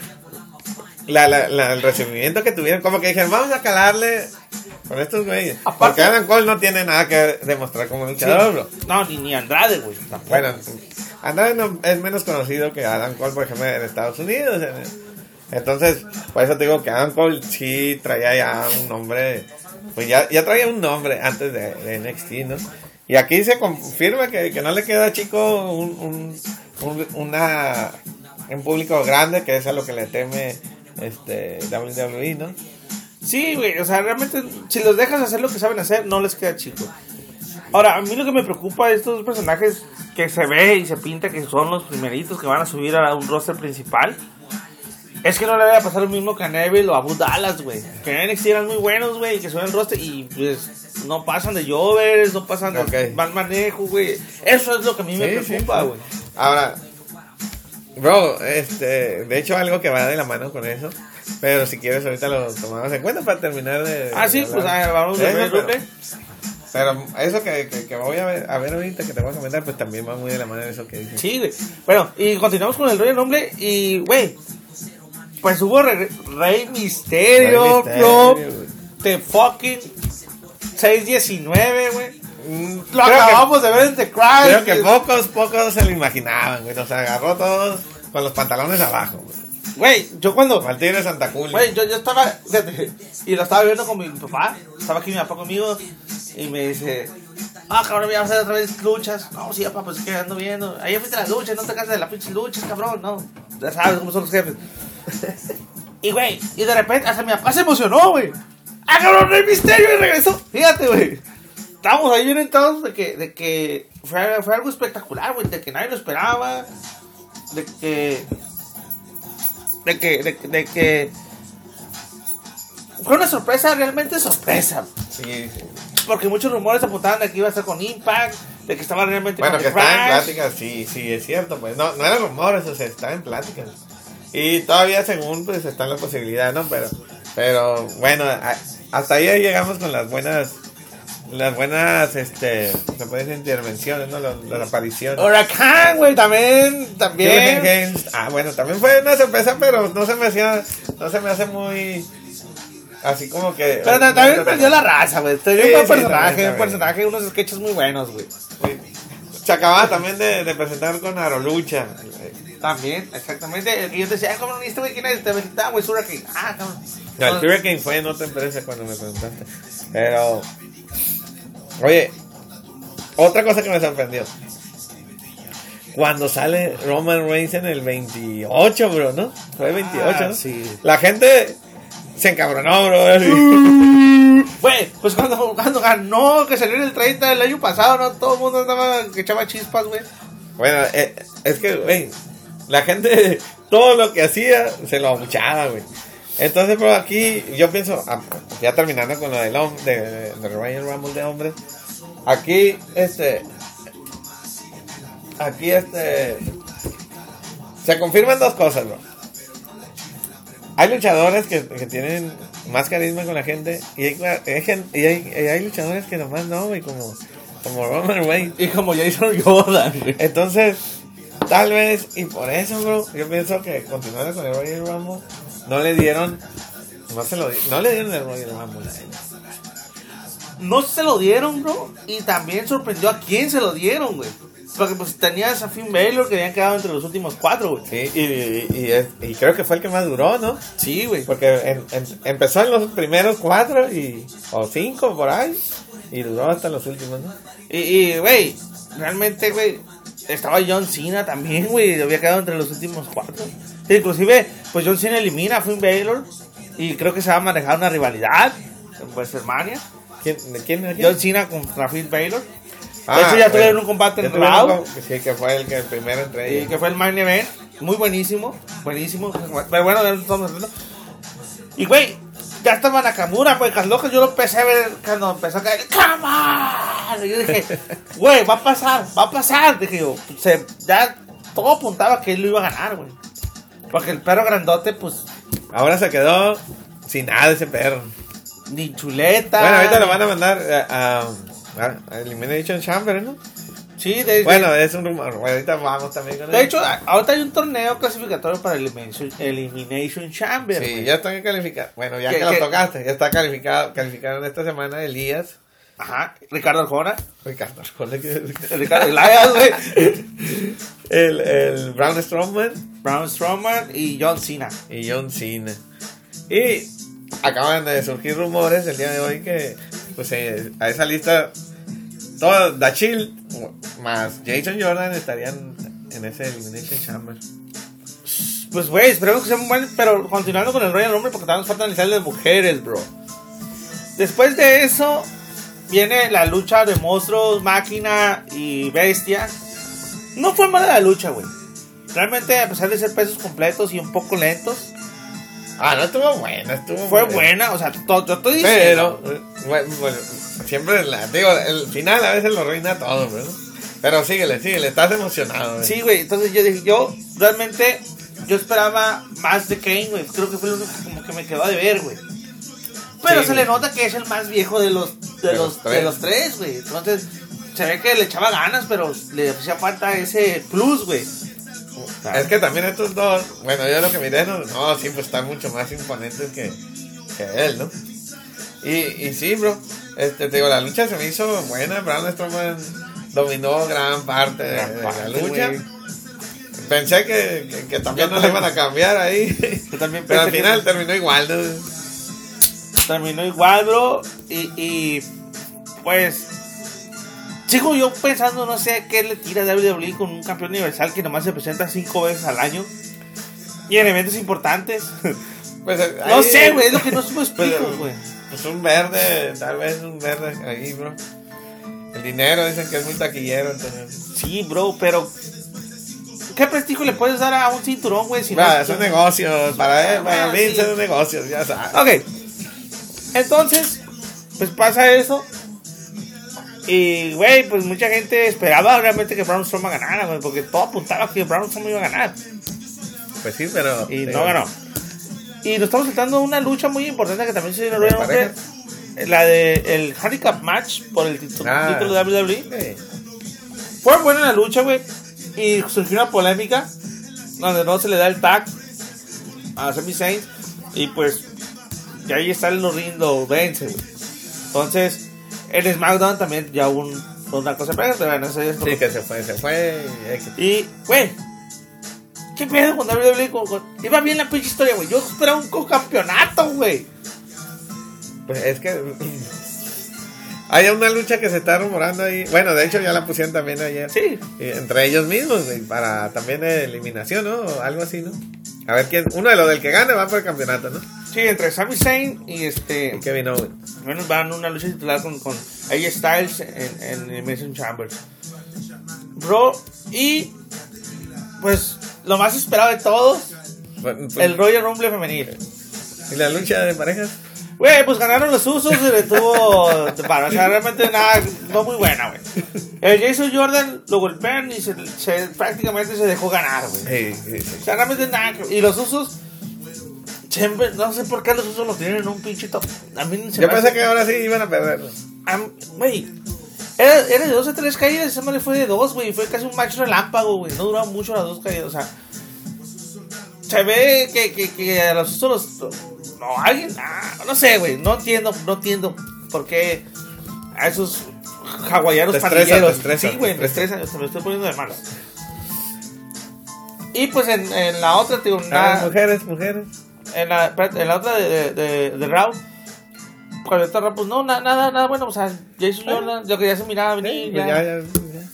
A: la, la, la- el recibimiento que tuvieron, como que dijeron, vamos a calarle con estos güeyes. Porque Adam Cole no tiene nada que demostrar como
B: Sí.
A: luchador, bro.
B: No, ni, ni Andrade, güey.
A: Bueno, Andrade no- es menos conocido que Adam Cole, por ejemplo, en Estados Unidos. en- Entonces, por eso te digo que Adam sí traía ya un nombre, pues ya, ya traía un nombre antes de, de NXT, ¿no? Y aquí se confirma que, que no le queda chico un, un, un- una, un público grande, que es a lo que le teme este WWE, ¿no?
B: Sí, güey, o sea, realmente, si los dejas hacer lo que saben hacer, no les queda chico. Ahora, a mí lo que me preocupa de estos personajes que se ve y se pinta que son los primeritos que van a subir a un roster principal, es que no le vaya a pasar lo mismo que a Neville o a Boo Dallas, güey. Que en NXT eran muy buenos, güey, y que suben el roster y pues no pasan de jovers, no pasan de
A: Ok.
B: mal manejo, güey. Eso es lo que a mí me
A: Sí,
B: preocupa,
A: sí.
B: güey.
A: Ahora, bro, este, de hecho algo que va de la mano con eso, pero si quieres ahorita lo tomamos en cuenta para terminar de...
B: Ah, sí,
A: de
B: pues
A: hablar.
B: ah, vamos a ver,
A: pero, pero eso que, que, que voy a ver, a ver ahorita, que te voy a comentar, pues también va muy de la mano de eso que dices.
B: Sí, güey. Bueno, y continuamos con el Royal Rumble y, güey, pues hubo re- Rey Misterio,
A: güey.
B: de fucking 619, güey.
A: Mm,
B: Lo
A: creo que-
B: acabamos de ver en The Cry.
A: Creo que pocos, pocos se lo imaginaban, güey. Nos agarró todos con los pantalones abajo, güey.
B: Güey, yo cuando...
A: Tigre de Santa Julia.
B: Güey, yo, yo estaba... y lo estaba viendo con mi papá. Estaba aquí mi papá conmigo. Y me dice... Ah, cabrón, ya vamos a hacer otra vez luchas. No, sí, papá, pues es que ando viendo. Ahí fuiste a las luchas, no te cansas de las pinches luchas, cabrón, no. Ya sabes cómo son los jefes. Y, güey, y de repente, hasta mi papá se emocionó, güey. Ah, cabrón, Rey Misterio y regresó. Fíjate, güey. Estábamos ahí bien entrados de que, de que fue, fue algo espectacular, güey. De que nadie lo esperaba. De que de que, de, de que fue una sorpresa, realmente sorpresa.
A: Sí, sí.
B: Porque muchos rumores apuntaban de que iba a estar con Impact, de que estaba realmente
A: Bueno,
B: con
A: que está en pláticas, sí, sí, es cierto, pues. No, no eran rumores, o sea, está en pláticas. Y todavía, según, pues, está en la posibilidad, ¿no? Pero, pero, bueno, a- hasta ahí llegamos con las buenas, las buenas, este, se puede decir intervenciones, ¿no? Las, las apariciones.
B: Huracán, güey, también, también.
A: Games, ah, bueno, también fue una sorpresa, pero no se me hacía, no se me hace muy, así como que...
B: Pero ta- también perdió la raza, güey. Te dio
A: Sí,
B: un personaje, un personaje, unos sketches muy buenos, güey.
A: Se acababa también de, de presentar con Arolucha.
B: También, exactamente. Que yo te decía, ah, cabrón, ¿y este güey quién es? Te presentaba, güey, es Hurricane. Ah, cabrón.
A: No, el Hurricane fue en otra empresa cuando me preguntaste. Pero, oye, otra cosa que me sorprendió. Cuando sale Roman Reigns en el 28, bro, ¿no? Fue el 28,
B: Ah,
A: ¿no?
B: sí.
A: La gente Se encabronó, bro.
B: Güey, pues cuando, cuando ganó, que salió en el 30 del año pasado, ¿no? Todo el mundo andaba que echaba chispas, güey.
A: Bueno, eh, es que, güey, la gente, todo lo que hacía, se lo abuchaba, güey. Entonces, bro, aquí yo pienso, ah, ya terminando con lo del hom- de, de Royal Rumble de hombres, aquí, este, aquí, este, se confirman dos cosas, bro. Hay luchadores que, que tienen más carisma con la gente y hay, hay y hay, y hay luchadores que nomás no, güey, como, como Roman Reigns.
B: Y como Jason Jordan, güey.
A: Entonces, tal vez, y por eso, bro, yo pienso que continuando con el Royal Rumble, no le dieron, no se lo no le dieron el Royal Rumble a él.
B: No se lo dieron, bro. Y también sorprendió a quién se lo dieron, güey. Porque pues tenías a Finn Balor que habían quedado entre los últimos cuatro, güey.
A: Sí, y, y, y es- y creo que fue el que más duró, ¿no?
B: Sí, güey.
A: Porque en- en- empezó en los primeros cuatro y, o cinco por ahí, y duró hasta los últimos, ¿no?
B: Y, güey, realmente, güey, estaba John Cena también, güey, había quedado entre los últimos cuatro. Inclusive, pues John Cena elimina a Finn Balor y creo que se va a manejar una rivalidad en WrestleMania.
A: ¿Quién, quién, quién?
B: John Cena contra Finn Balor.
A: Ah,
B: de hecho, ya tuvieron
A: bueno.
B: un combate en
A: tuvieron
B: Raw.
A: Sí, que fue el, que el primero entre
B: Y
A: ellos.
B: que fue el main event. Muy buenísimo. Buenísimo. Pero bueno, ya estamos hablando. Y güey, ya estaba Nakamura, güey. Carlos, yo lo empecé a ver cuando empezó a caer. Y yo dije, güey, va a pasar, va a pasar. Dije yo, se, ya todo apuntaba que él lo iba a ganar, güey. Porque el perro grandote, pues,
A: Ahora se quedó sin nada ese perro.
B: ni chuleta.
A: Bueno, ahorita lo van a mandar a, a, a Elimination Chamber, ¿no?
B: Sí, de,
A: Bueno, es un rumor. Bueno, ahorita vamos también con
B: de hecho, ahorita hay un torneo clasificatorio para Elimination, Elimination Chamber.
A: Sí, ya están calificados. Bueno, ya
B: ¿Qué-
A: que lo tocaste, ya está calificado. Calificaron esta semana Elías.
B: Ajá, Ricardo Arjona.
A: Ricardo, Arjona,
B: Ricardo Elias, güey.
A: el, el Brown Strowman
B: Braun Strowman y John Cena.
A: y John Cena. Y acaban de surgir rumores el día de hoy que pues eh, a esa lista todo Dachil más Jason Jordan estarían en ese Elimination Chamber.
B: Pues, güey, esperemos que sea un buen. Pero continuando con el Royal Rumble, porque también nos falta analizar de mujeres, bro. Después de eso, viene la lucha de monstruos, máquina y bestia. No fue mala la lucha, güey. Realmente, a pesar de ser pesos completos y un poco lentos,
A: Ah, no estuvo buena, estuvo
B: fue
A: buena.
B: buena. O sea, yo estoy diciendo.
A: Pero, bueno, bueno, siempre, la, digo, el final a veces lo arruina todo, ¿verdad? Pero síguele, síguele, estás emocionado. güey.
B: Sí, güey. Entonces yo dije, yo realmente, yo esperaba más de Kane, güey. Creo que fue lo único que como que me quedó de ver, güey. Pero
A: Sí,
B: se le nota que es el más viejo de los de,
A: De
B: los, de los tres, güey. Entonces, se ve que le echaba ganas, pero le hacía falta ese plus, güey.
A: Es que también estos dos, bueno, yo lo que miré, no, no sí, pues están mucho más imponentes que, que él, ¿no? Y, y sí, bro, este, te digo, la lucha se me hizo buena, Braun Strowman dominó gran parte de,
B: Gran
A: de
B: parte,
A: la lucha. Pensé que, que, que también no le iban a cambiar ahí,
B: Yo también
A: pero al
B: que-
A: final terminó igual, ¿no?
B: Terminó igual, bro. Y, y pues. Sigo yo pensando, no sé qué le tira WWE con un campeón universal que nomás se presenta cinco veces al año. Y en eventos importantes.
A: Pues,
B: no
A: ahí-
B: sé, güey, es lo que no supo explico,
A: Pues,
B: güey.
A: Pues un verde, tal vez un verde ahí, bro. El dinero dicen que es muy taquillero, entonces.
B: Sí, bro, pero. ¿Qué prestigio le puedes dar a un cinturón, güey? Si no-
A: Va, son negocios, para él, para
B: Ah,
A: Vince
B: sí.
A: son negocios, ya sabes.
B: Ok. Entonces, pues pasa eso. Y, güey, pues mucha gente esperaba realmente que Strowman ganara, güey, porque todo apuntaba que Strowman iba a ganar.
A: Pues sí, pero.
B: Y no ganó. Y nos estamos saltando una lucha muy importante que también se dio en el
A: ¿De
B: Royal Rumble.
A: parejas?
B: La de el handicap match por el título,
A: Ah.
B: título de WWE.
A: Sí.
B: Fue buena la lucha, güey. Y surgió una polémica donde no se le da el tag a Sami Zayn. Y pues, y ahí está el rindo vence, güey. Entonces, en SmackDown también ya hubo un, una cosa pero bueno, eso es
A: Sí, que se fue, se fue. y-
B: Y, güey, ¿qué pedo con WWE? Con- con- Iba bien la pinche historia, güey. Yo esperaba un campeonato, güey.
A: Pues es que. Hay una lucha que se está rumorando ahí. Bueno, de hecho ya la pusieron también ayer.
B: Sí.
A: Entre ellos mismos, güey, para también eliminación, ¿no? O algo así, ¿no? A ver quién, uno de los del que gane va por el campeonato, ¿no?
B: Sí, entre Sami Zayn y este.
A: Y Kevin Owens.
B: Bueno, van una lucha titular con, con AJ Styles en, en Elimination Chamber. Bro, y. Pues lo más esperado de todos,
A: Pues-
B: el Royal Rumble femenil.
A: ¿Y la lucha de parejas?
B: Güey, pues ganaron los usos y le tuvo de paro. O sea, realmente nada, no muy buena, güey. El Jason Jordan lo golpean y se, se- prácticamente se dejó ganar, güey.
A: Sí, sí, sí.
B: O sea, realmente nada. Y los usos, siempre, no sé por qué los usos los tienen en un pinche top. A mí se
A: Yo pensé
B: hace-
A: que ahora sí iban a perder.
B: Güey, era, era de dos a tres caídas, esa madre fue de dos, güey. Fue casi un match relámpago, güey. No duraron mucho las dos caídas, o sea. Se ve que, que, que a los los. No, alguien. ah, no sé, güey. No entiendo, no entiendo por qué a esos hawaianos
A: estresa,
B: sí, güey, me
A: estresa.
B: estresa, me estoy poniendo de malas. Y pues en, en la otra, tío,
A: Ah, mujeres, mujeres.
B: en la, en la otra de, de, de, de Raw, cuando está Raw, pues no, na- nada, nada bueno, o sea, Jason Jordan, lo que ya se miraba
A: Sí,
B: venir,
A: pues
B: ya.
A: ya, ya, ya.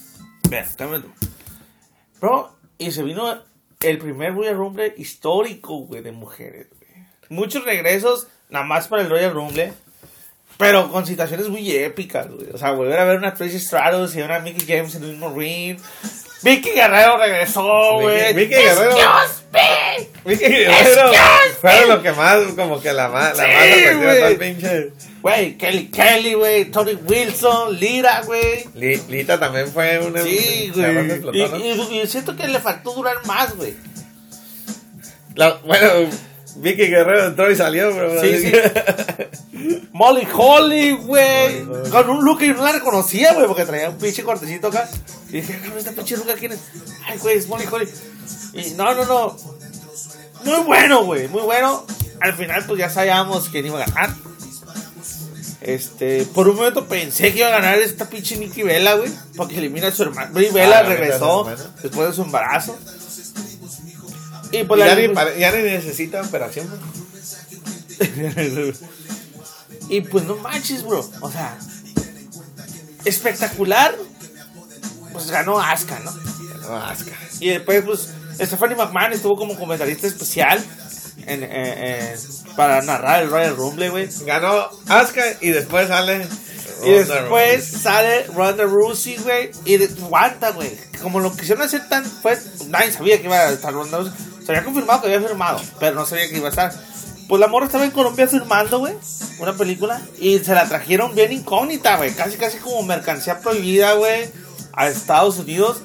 B: Vean, cámbialo. Bro, y se vino el primer Royal Rumble histórico, güey, de mujeres, güey. Muchos regresos, nada más para el Royal Rumble. Pero con situaciones muy épicas, güey. O sea, volver a ver una Tracy Stratus y una Mickey James en el mismo ring. Vicky Guerrero regresó, güey.
A: Vicky Guerrero.
B: Excuse me.
A: Vicky Guerrero fueron lo que más, como que la más, la
B: Sí,
A: más todo el pinche.
B: Güey, Kelly Kelly, güey. Tony Wilson, Lira, güey.
A: Li- Lita también fue una.
B: Sí,
A: más
B: güey. Y, y- y siento que le faltó durar más, güey.
A: Bueno, Vicky Guerrero entró y salió, pero.
B: Sí, sí. Molly Holly, güey. Con un look que yo no la reconocía, güey, porque traía un pinche cortecito acá. Y dije, "Ah, esta pinche look quién es. Ay, güey, es Molly Holly. Y no, no, no. Muy bueno, güey, muy bueno. Al final, pues ya sabíamos quién iba a ganar. Este, por un momento pensé que iba a ganar esta pinche Nikki Vela, güey, porque elimina a su hermana. Brie Vela
A: Ah,
B: regresó después de su embarazo. Y
A: Y
B: pues
A: ya,
B: la
A: ni, pare- ya ni necesita operación.
B: y pues no manches, bro. O sea, espectacular. Pues ganó Asuka, ¿no?
A: No, asca.
B: Y después, pues, Stephanie McMahon estuvo como comentarista especial en, eh, eh, para narrar el Royal Rumble, güey.
A: Ganó Asuka y después sale.
B: Y
A: Ronda
B: después sale Ronda Rousey, güey. Y de- aguanta, güey. Como lo quisieron hacer tan. Pues nadie sabía que iba a estar Ronda Rousey. Se había confirmado que había firmado, pero no sabía que iba a estar. Pues la morra estaba en Colombia filmando, güey. Una película. Y se la trajeron bien incógnita, güey. Casi, casi como mercancía prohibida, güey. A Estados Unidos.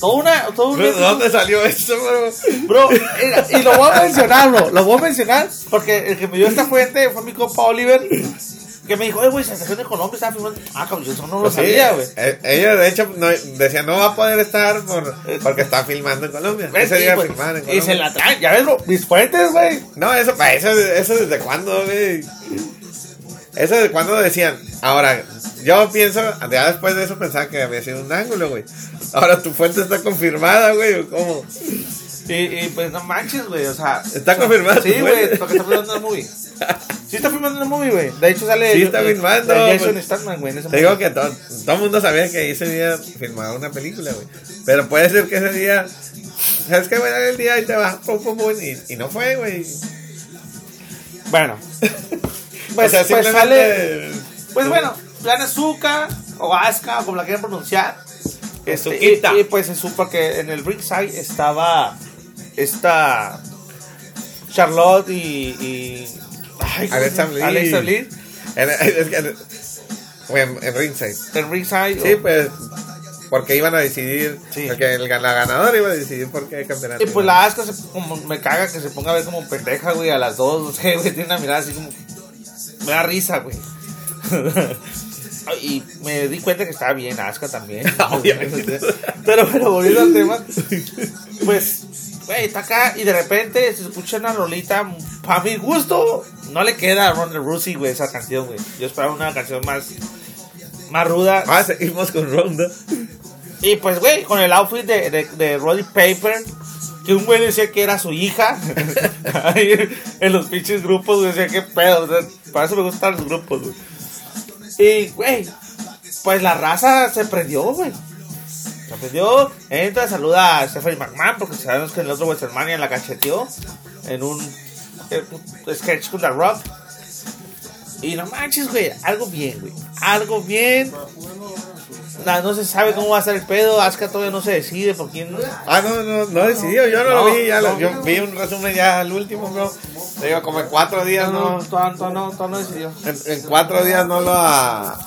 B: Toda una. Todo un
A: ¿De dónde salió eso, bro?
B: Bro, mira, y lo voy a mencionar, bro. Lo voy a mencionar porque el que me dio esta fuente fue mi compa Oliver. Que me dijo, oye, güey, se trajeron de Colombia, estaba filmando. Ah, cabrón, yo eso no lo
A: Pues sí,
B: sabía, güey.
A: eh, Ella, de hecho, no, decía no va a poder estar por, porque está filmando en Colombia.
B: ¿Ves?
A: Ese
B: Y,
A: día
B: pues,
A: filmaban en
B: y
A: Colombia.
B: se la traen, ya ves, bro, mis fuentes, güey.
A: No, eso, pa, eso, eso desde cuándo, güey. Eso desde cuándo decían. Ahora, yo pienso, ya después de eso pensaba que había sido un ángulo, güey. Ahora tu fuente está confirmada, güey. ¿o ¿Cómo?
B: Y, y pues no manches, güey, o sea.
A: ¿Está confirmado
B: Sí, güey, porque está filmando el movie. Sí está filmando el movie, güey. De hecho sale.
A: Sí está filmando,
B: Jason
A: pues.
B: Statham, güey,
A: Te digo que todo, todo el mundo sabía que ese día filmaba una película, güey. Pero puede ser que ese día. ¿Sabes qué? Dar el día y te vas. pum, pum, pum, y, y no fue, güey.
B: Bueno.
A: o
B: Pues,
A: sea,
B: pues sale. Pues bueno, Plan Azuka o Asuka, como la quieran pronunciar. Este, y, y, pues se supo que en el ringside estaba esta Charlotte y. y ay, ¿cómo
A: Alexa? Bliss.
B: Alexa Bliss.
A: En, en, ringside.
B: En ringside.
A: Sí,
B: o-
A: pues. Porque iban a decidir.
B: Sí.
A: Porque el, la ganadora iba a decidir por qué campeonato.
B: y pues la Asuka se, como, me caga que se ponga a ver como pendeja, güey, a las dos. O sea, güey, tiene una mirada así como. Me da risa, güey. y me di cuenta que estaba bien Asuka también.
A: Obviamente.
B: Pero, pero volviendo al tema, pues, güey, está acá y de repente se escucha una rolita. Para mi gusto, no le queda a Ronda Rousey, güey, esa canción, güey. Yo esperaba una canción más, más ruda.
A: Ah, seguimos con Ronda.
B: Y pues, güey, con el outfit de, de, de Roddy Paper, que un güey decía que era su hija. En los pinches grupos, güey, decía, qué pedo. o sea, para eso me gustan los grupos, güey. Y, güey, pues la raza se prendió, güey. Perdió. Entra, saluda a Stephanie McMahon porque sabemos que el otro WrestleMania la cacheteó en un eh, sketch con The Rock. Y no manches, güey, algo bien, güey. Algo bien. No, no se sabe cómo va a ser el pedo. Asuka todavía no se decide por quién.
A: Ah, no, no, no decidió. Yo no,
B: No,
A: lo vi. Ya lo- yo vi un resumen ya al último, bro. Te digo, como en cuatro días
B: No,
A: no.
B: no, no decidió.
A: En, en cuatro días no lo. ah,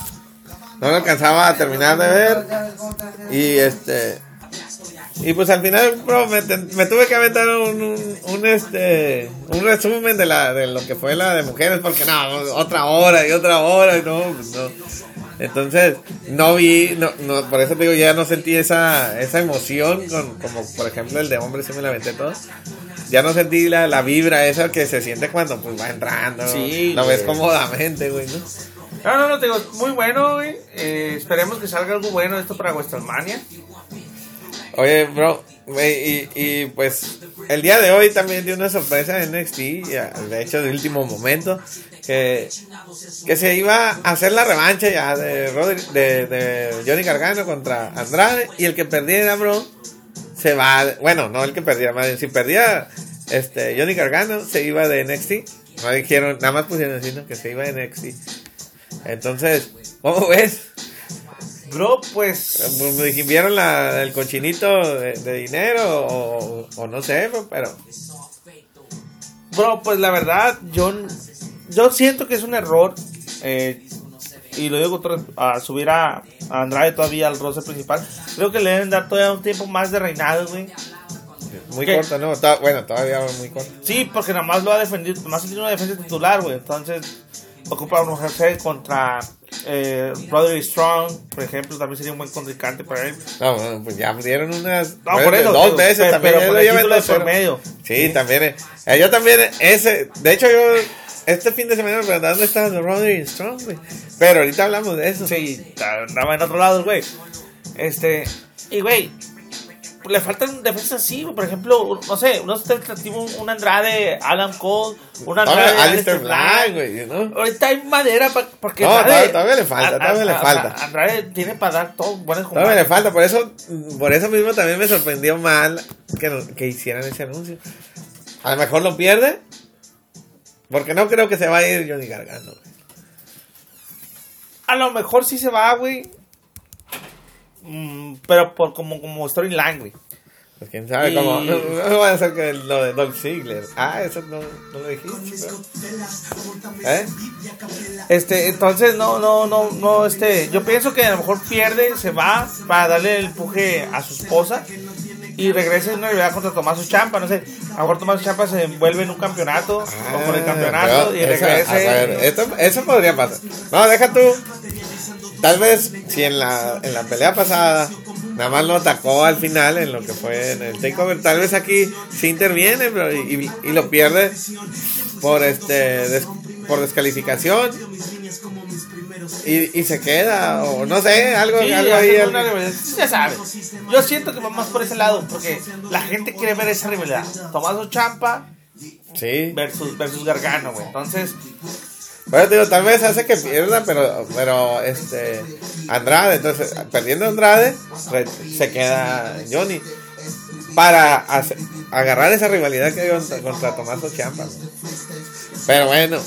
A: no lo alcanzaba a terminar de ver. Y este. Y pues al final, bro, me, tuve que aventar un, un, un, este, un resumen de, la, de lo que fue la de mujeres, porque no, otra hora y otra hora, y no, pues no. Entonces, no vi, no, no, por eso te digo, ya no sentí esa, esa emoción, con, como por ejemplo el de hombres, sí me la aventé todo. Ya no sentí la, la vibra esa que se siente cuando pues va entrando.
B: Sí,
A: Lo ves cómodamente, güey, ¿no?
B: No, no, no, te digo, muy bueno, güey. Eh, esperemos que salga algo bueno esto para WrestleMania.
A: Oye, bro, y, y pues el día de hoy también dio una sorpresa en NXT, de hecho de último momento, que, que se iba a hacer la revancha ya de, Rodri- de, Johnny Gargano contra Andrade y el que perdiera, bro, se va, bueno, no el que perdiera, más si perdía este Johnny Gargano se iba de NXT, no dijeron, nada más pusieron así, que se iba de NXT. Entonces, ¿cómo ves?
B: Bro, pues.
A: Pues me dije, ¿Vieron la, el cochinito de, de dinero o, o no sé, pero
B: Bro, pues la verdad, yo, yo siento que es un error. eh, y lo digo a subir a, a Andrade todavía al roster principal. Creo que le deben dar todavía un tiempo más de reinado, güey.
A: muy
B: ¿Qué?
A: corto, ¿no? Bueno, todavía muy corto.
B: Sí, porque nada más lo ha defendido, más tiene una defensa titular, güey. Entonces, ocupa un jefe contra eh, Roderick Strong, por ejemplo, también sería un buen contrincante para él.
A: No, bueno, pues ya dieron unas
B: No, por eso,
A: dos veces
B: pero-
A: también.
B: pero
A: lo
B: el de por medio.
A: Sí, también. eh, yo también, ese. De hecho, yo este fin de semana dónde estaba Roderick Strong, güey. Pero ahorita hablamos de eso.
B: Sí, andaba en otro lado, güey. Este, y güey, le faltan defensas así. Por ejemplo, no sé, no sé, un, un Andrade, Alan Cole, un Andrade,
A: Todavía Alistair Black, güey, ¿no?
B: Ahorita hay madera porque
A: No,
B: Andrade-
A: todavía- todavía le falta, todavía le falta.
B: Andrade tiene para dar todo buenos
A: Todavía le falta, por eso, por eso mismo también me sorprendió mal que, que hicieran ese anuncio. A lo mejor lo pierde, porque no creo que se va a ir Johnny Gargano. güey.
B: A lo mejor sí se va, güey. Mm, pero por como, como storyline, güey.
A: Pues quién sabe
B: Y-
A: cómo. No, no va a ser que lo de Dolph Ziggler. Ah, eso no, no lo dijiste. ¿Eh?
B: Este, entonces no, no, no, no, este, yo pienso que a lo mejor pierde, se va para darle el empuje a su esposa y regresa en una rivalidad contra Tomaso Champa, no sé, a lo mejor Tomaso Champa se envuelve en un campeonato, o con el campeonato
A: Ah,
B: y
A: pero esa-
B: regrese.
A: a ver, esto, eso podría pasar. No, deja tú. Tal vez si en la, en la pelea pasada nada más lo atacó al final en lo que fue en el takeover, tal vez aquí sí interviene bro, y, y- lo pierde por este des- por descalificación y, y se queda o no sé, algo,
B: Sí,
A: algo ahí.
B: una. Ya sabes. Yo siento que va más por ese lado, porque la gente quiere ver esa rivalidad. Tomaso Champa
A: Sí.
B: versus, versus Gargano, güey. Entonces,
A: Bueno, digo, tal vez hace que pierda, pero, pero este Andrade, entonces perdiendo Andrade, se queda Johnny para agarrar esa rivalidad que hay contra, contra Tomaso Ciampa. ¿no? Pero bueno,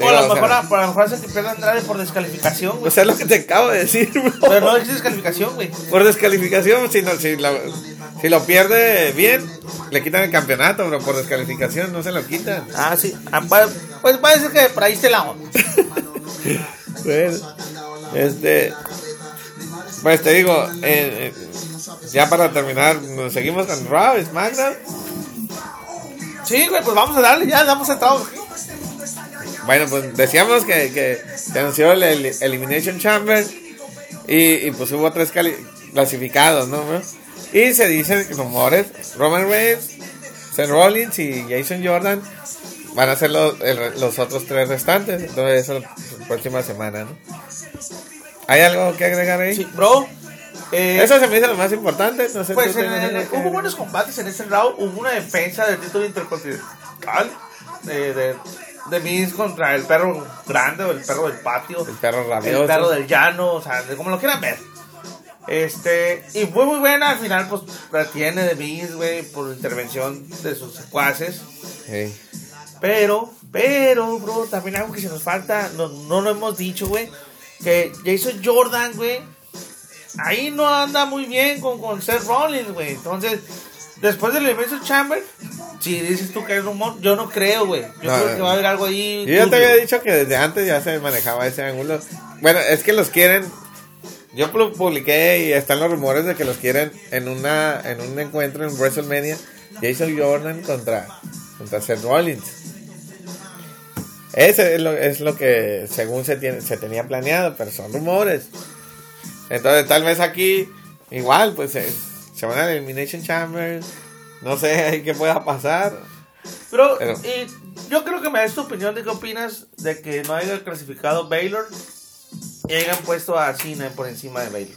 B: o a lo
A: o
B: mejor,
A: sea,
B: a, a lo mejor hace que pierda Andrade por descalificación, güey.
A: pues es lo que te acabo de decir, bro.
B: Pero no es descalificación, güey.
A: Por descalificación, si, no, si, lo, si lo pierde bien, le quitan el campeonato, bro. Por descalificación no se lo quitan.
B: Ah, sí. Ah, Pues parece que por ahí esté la onda.
A: Bueno, este. Pues te digo, eh, eh, ya para terminar, nos seguimos con Raw, SmackDown.
B: Sí, güey, pues vamos a darle, ya damos entrado.
A: Bueno, pues decíamos que, que se anunció el, el Elimination Chamber y, y pues hubo tres cali- clasificados, ¿no? bro? Y se dicen rumores, Roman Reigns, Seth Rollins y Jason Jordan van a ser los, el- los otros tres restantes. Entonces eso la próxima semana, ¿no? ¿Hay algo que agregar ahí?
B: Sí, bro. Eh,
A: Eso se me hizo lo más importante. No sé,
B: pues
A: ¿tú
B: en
A: algo que
B: hubo buenos combates en ese round. Hubo una defensa del título intercontinental de, de, de Miz contra el perro grande o el perro del patio.
A: El perro
B: El
A: rabioso.
B: perro del llano, o sea, de como lo quieran ver. Este, y fue muy buena, al final pues tiene de Miz, güey, por intervención de sus secuaces.
A: Sí.
B: Pero, pero, bro, también algo que se nos falta, no, no lo hemos dicho, güey, que Jason Jordan, güey, ahí no anda muy bien con, con Seth Rollins, güey. Entonces, después del Elimination Chamber, si dices tú que es rumor, yo no creo, güey. Yo
A: No,
B: creo que va a haber algo ahí.
A: Yo ya te había dicho que desde antes ya se manejaba ese ángulo. Bueno, es que los quieren. Yo pu- publiqué y están los rumores de que los quieren en una en un encuentro en WrestleMania. Jason Jordan contra, contra Seth Rollins. Ese es lo, es lo que según se, tiene, se tenía planeado, pero son rumores. Entonces tal vez aquí igual pues se, se van a Elimination Chamber. No sé qué pueda pasar.
B: Pero,
A: Pero-
B: y yo creo que me des tu opinión de qué opinas de que no haya clasificado Baylor y hayan puesto a Cena por encima de Baylor.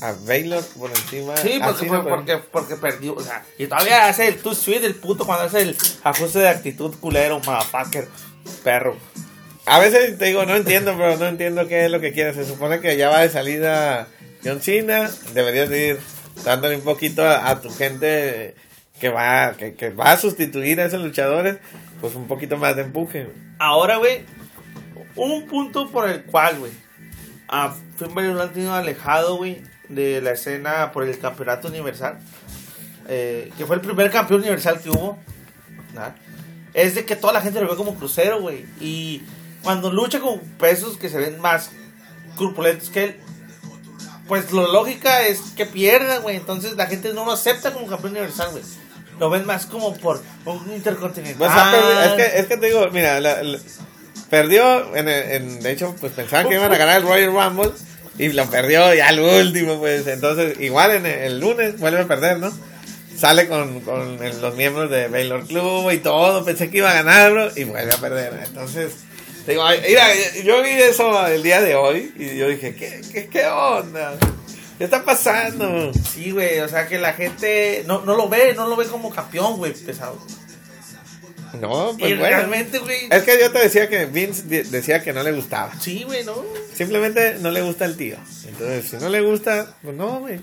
A: A Baylor por encima.
B: Sí, porque, fue-
A: por-
B: porque, porque perdió. O sea, y todavía hace el too sweet el puto cuando hace el ajuste de actitud culero, motherfucker, perro.
A: A veces te digo, no entiendo, pero no entiendo qué es lo que quiere. Se supone que ya va de salida John Cena. Deberías de ir dándole un poquito a, tu gente que va, que, va a sustituir a esos luchadores. Pues un poquito más de empuje.
B: Ahora, güey, un punto por el cual, güey, a Finn Balor lo han tenido alejado, güey, de la escena por el campeonato universal, eh, que fue el primer campeón universal que hubo, es de que toda la gente lo ve como crucero, güey, y cuando lucha con pesos que se ven más corpulentos que él, pues lo lógica es que pierda, güey, entonces la gente no lo acepta como campeón universal, güey. Lo ven más como por un intercontinental.
A: Pues, es, que, es que te digo, mira, la- perdió, en, en- de hecho, pues pensaban que iban a ganar el Royal Rumble y lo perdió ya al último, pues entonces igual en el, el lunes vuelve a perder, ¿no? Sale con, con los miembros de Baylor Club y todo, pensé que iba a ganar, bro, y vuelve a perder. Entonces, digo, ay, mira, yo vi eso el día de hoy y yo dije, ¿qué, qué, qué onda? ¿Qué está pasando?
B: Sí, güey, o sea que la gente no, no lo ve, no lo ve como campeón, güey, pesado.
A: No, pues
B: y
A: bueno.
B: realmente, güey,
A: Es que yo te decía que Vince de- decía que no le gustaba.
B: sí, güey, ¿no?
A: Simplemente no le gusta el tío. Entonces, si no le gusta, pues no, güey.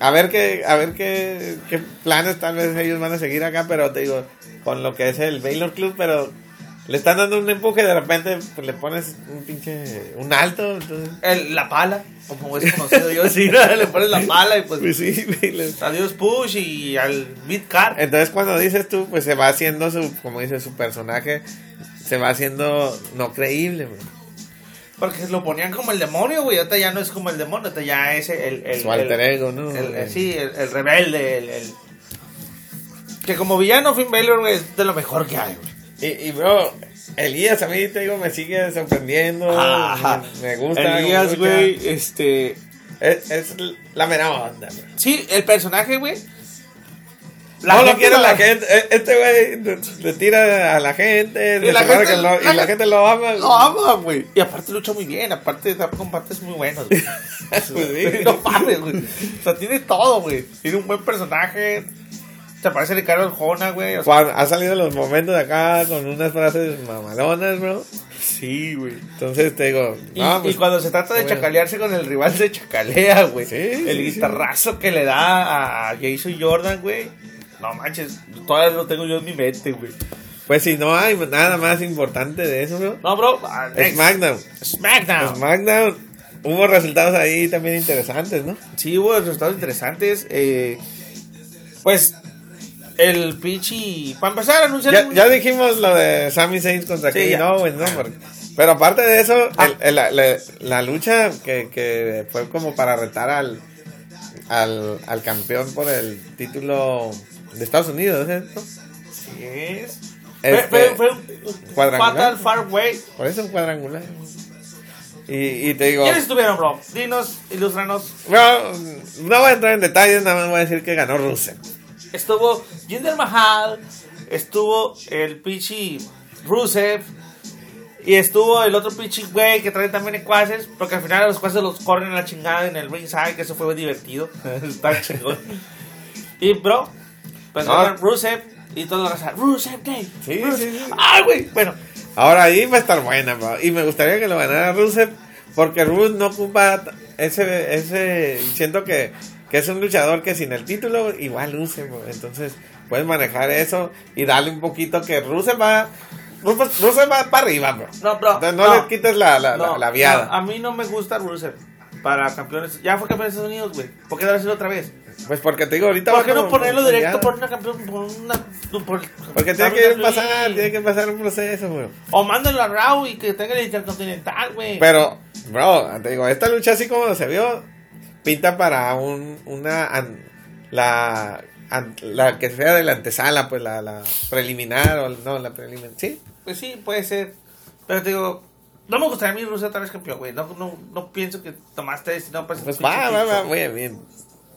A: A ver qué, a ver qué, qué planes tal vez ellos van a seguir acá, pero te digo, con lo que es el Baylor Club, pero le están dando un empuje, de repente pues, le pones un pinche, un alto, entonces,
B: El- la pala, como es conocido yo, sí, ¿no? le pones la pala y pues
A: pues sí, Baylor.
B: adiós push y al mid card.
A: Entonces cuando dices tú, pues se va haciendo su, como dices, su personaje, se va haciendo no creíble, güey.
B: Porque lo ponían como el demonio, güey, ahorita ya no es como el demonio, ahorita ya es el... el
A: Su alter
B: el-
A: ego, ¿no?
B: el- el- sí, el, el rebelde, el, el- Que como villano Finn Balor, güey, es de lo mejor que hay, güey.
A: Y, y bro, Elías a mí te digo, me sigue sorprendiendo.
B: Ajá.
A: Me, gusta.
B: Elías, güey, este...
A: Es, es la mera onda, bro.
B: Sí, el personaje, güey.
A: no lo quiere
B: lo-
A: la gente. E- Este güey le- tira a la gente.
B: Y la gente-
A: lo- y
B: la-
A: la gente lo ama.
B: Lo ama, güey. Y aparte lucha muy bien, aparte da combates muy buenos, güey.
A: Pues
B: no mames, güey. O sea, tiene todo, güey. Tiene un buen personaje. Se parece Ricardo Arjona, güey. O sea,
A: Cuando ha salido los momentos de acá con unas frases mamalonas, bro.
B: sí, güey.
A: Entonces te digo,
B: Y,
A: no, pues,
B: y cuando se trata de
A: bueno.
B: chacalearse con el rival, se chacalea, güey.
A: Sí,
B: el
A: sí,
B: guitarrazo que le da a Jason Jordan, güey. No manches, todavía lo tengo yo en mi mente, güey.
A: pues si no hay nada más importante de eso, bro.
B: No, bro. ah.
A: SmackDown.
B: SmackDown.
A: SmackDown. Hubo resultados ahí también interesantes, ¿no?
B: Sí, hubo resultados interesantes. Eh, pues, el pinche. Para empezar, anunciaron.
A: Ya, ya dijimos lo de Sami Zayn contra
B: Sí,
A: Kevin
B: ya.
A: Owens, ¿no? Porque- pero aparte de eso,
B: Ah.
A: el- el- la, la- la lucha que, que fue como para retar al, al, al campeón por el título de Estados Unidos, ¿eh? ¿no?
B: Sí es.
A: Este,
B: fue, fue, un
A: cuadrangular.
B: Fatal Far Way.
A: Por eso un cuadrangular. Y, y te digo,
B: ¿Quiénes estuvieron, bro? Dinos, ilústranos.
A: no, no voy a entrar en detalles, nada más voy a decir que ganó Rusev.
B: Estuvo Jinder Mahal. Estuvo el pinche Rusev. Y estuvo el otro pinche güey que trae también ecuaces. Porque al final los ecuaces los corren a la chingada en el ringside. Que eso fue muy divertido. Está chingón. Y, bro, pues
A: No.
B: Rusev. Y todo lo raza. Rusev Day.
A: Sí,
B: Rusev".
A: sí, sí.
B: ¡Ay, güey! Bueno,
A: Ahora ahí va a estar buena, bro. Y me gustaría que lo ganara Rusev porque Ruth no ocupa ese, ese, siento que, que es un luchador que sin el título igual luce, bro. entonces puedes manejar eso y darle un poquito que Ruth va, Ruth va para arriba, bro.
B: No, bro.
A: Entonces, no, le quites la, la, la,
B: no,
A: la viada.
B: no, a mí no me gusta Rusev para campeones. Ya fue campeón de Estados Unidos, güey. ¿Por qué debe ser otra vez?
A: Pues porque te digo, ahorita
B: ¿Por qué no ponerlo directo por una campeón? Por una, por-
A: Porque tiene que pasar, tiene que pasar un proceso, güey.
B: O mándalo a Raw y que tenga el intercontinental, güey.
A: Pero, bro, te digo, esta lucha así como se vio, pinta para un, una, an- la, an- la que sea de la antesala, pues la, la preliminar o no, la preliminar, sí.
B: Pues sí, puede ser. Pero te digo, no me gustaría a mí Rusev otra vez campeón, güey. No, no, no pienso que tomaste ese
A: Pues
B: pinche
A: va, va, va, muy bien.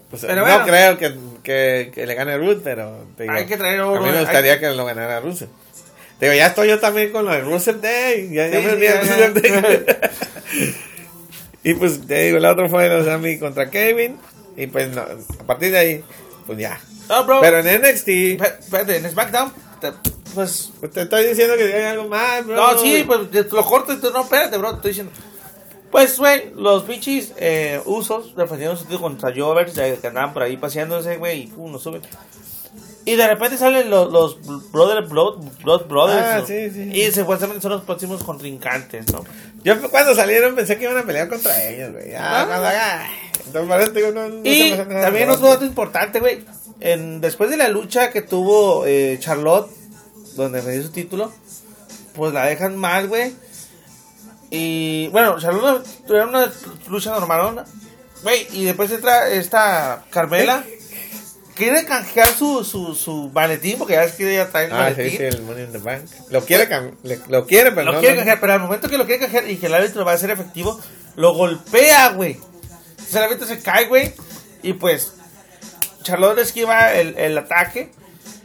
A: Pues,
B: Pero
A: no
B: bueno.
A: creo que, que, que le gane Ruth, pero te digo,
B: Hay que traer
A: a
B: oro,
A: mí me
B: hay-
A: gustaría que lo ganara Rusev. Te digo, ya estoy yo también con lo de Rusev Day. Ya, ya
B: Sí,
A: me olvidé
B: ya.
A: Rusev Day. y pues te digo, el otro fue los Sammy contra Kevin. Y pues no, a partir de ahí, pues ya.
B: No, bro.
A: Pero en NXT,
B: Espérate, en SmackDown, te- pues.
A: pues te estoy diciendo que hay algo más, bro.
B: No, sí, pues te lo corto y tú no, espérate, bro, te estoy diciendo. Pues, güey, los pinches eh, usos defendieron su título contra Jovers, que andaban por ahí paseándose, güey, y pum, nos suben. Y de repente salen los, los Brother Blood, Blood Brothers.
A: Ah,
B: ¿no?
A: sí, sí.
B: Y supuestamente son los próximos contrincantes, ¿no?
A: Yo cuando salieron pensé que iban a pelear contra ellos, güey. Ya,
B: Ah.
A: cuando haga- Entonces, te digo, no, no
B: Y
A: se
B: también otro dato importante, güey. En, después de la lucha que tuvo eh, Charlotte, donde me dio su título, pues la dejan mal, güey. Y bueno, Charlotte tuvieron una lucha normal, güey. Y después entra esta Carmela. Quiere canjear su, su, su maletín, porque ya es que ella trae el
A: Ah, sí,
B: maletín.
A: sí, el Money in the Bank. Lo quiere, le- lo quiere, pero
B: Lo
A: no.
B: quiere
A: no-
B: canjear, pero al momento que lo quiere canjear y que el árbitro va a ser efectivo, lo golpea, güey. Entonces el árbitro se cae, güey. Y pues, Charlotte esquiva el, el ataque.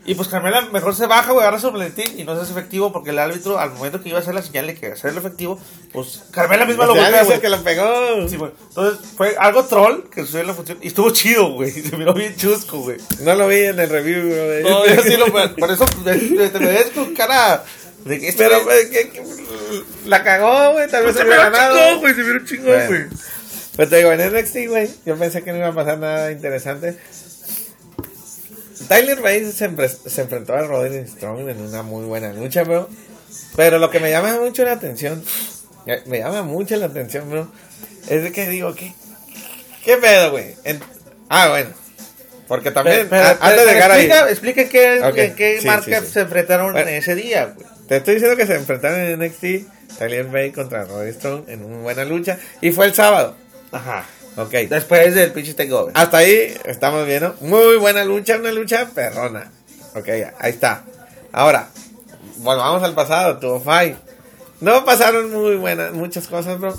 B: Y pues Carmela mejor se baja, güey, agarra su maletín y no se hace efectivo porque el árbitro, al momento que iba a hacer la señal de que hacerlo efectivo, pues Carmela misma lo
A: dice
B: güey.
A: que lo pegó.
B: Sí, güey. Entonces fue algo troll que sucedió en la función y estuvo chido, güey. Se miró bien chusco, güey.
A: No lo vi en el review, bro.
B: No, yo sí lo, por eso te, te me ves con cara de que este
A: Pero,
B: güey-
A: pues, que- que- la cagó, güey. Tal vez se hubiera
B: miró
A: ganado.
B: chingón, güey, se miró chingón,
A: Bueno.
B: güey.
A: Pues te digo, en NXT, güey, yo pensé que no iba a pasar nada interesante. Tyler Bates se, enfrentó a Roderick Strong en una muy buena lucha, bro. Pero lo que me llama mucho la atención, me llama mucho la atención, bro, es de que digo, ¿qué, qué pedo, güey? Ah, bueno. Porque también,
B: Pero- pero-
A: a- antes de llegar ahí,
B: explica, explica qué, qué
A: sí,
B: marca
A: sí, sí.
B: se enfrentaron
A: Bueno.
B: en ese día, güey.
A: te estoy diciendo que se enfrentaron en NXT, Tyler Bates contra Roderick Strong en una buena lucha. Y fue el sábado.
B: Ajá.
A: Ok.
B: Después del pinche takeover.
A: Hasta ahí estamos viendo. Muy buena lucha, una lucha perrona. Ok, ahí está. Ahora, volvamos al pasado, tuvo fight. No pasaron muy buenas, muchas cosas, bro.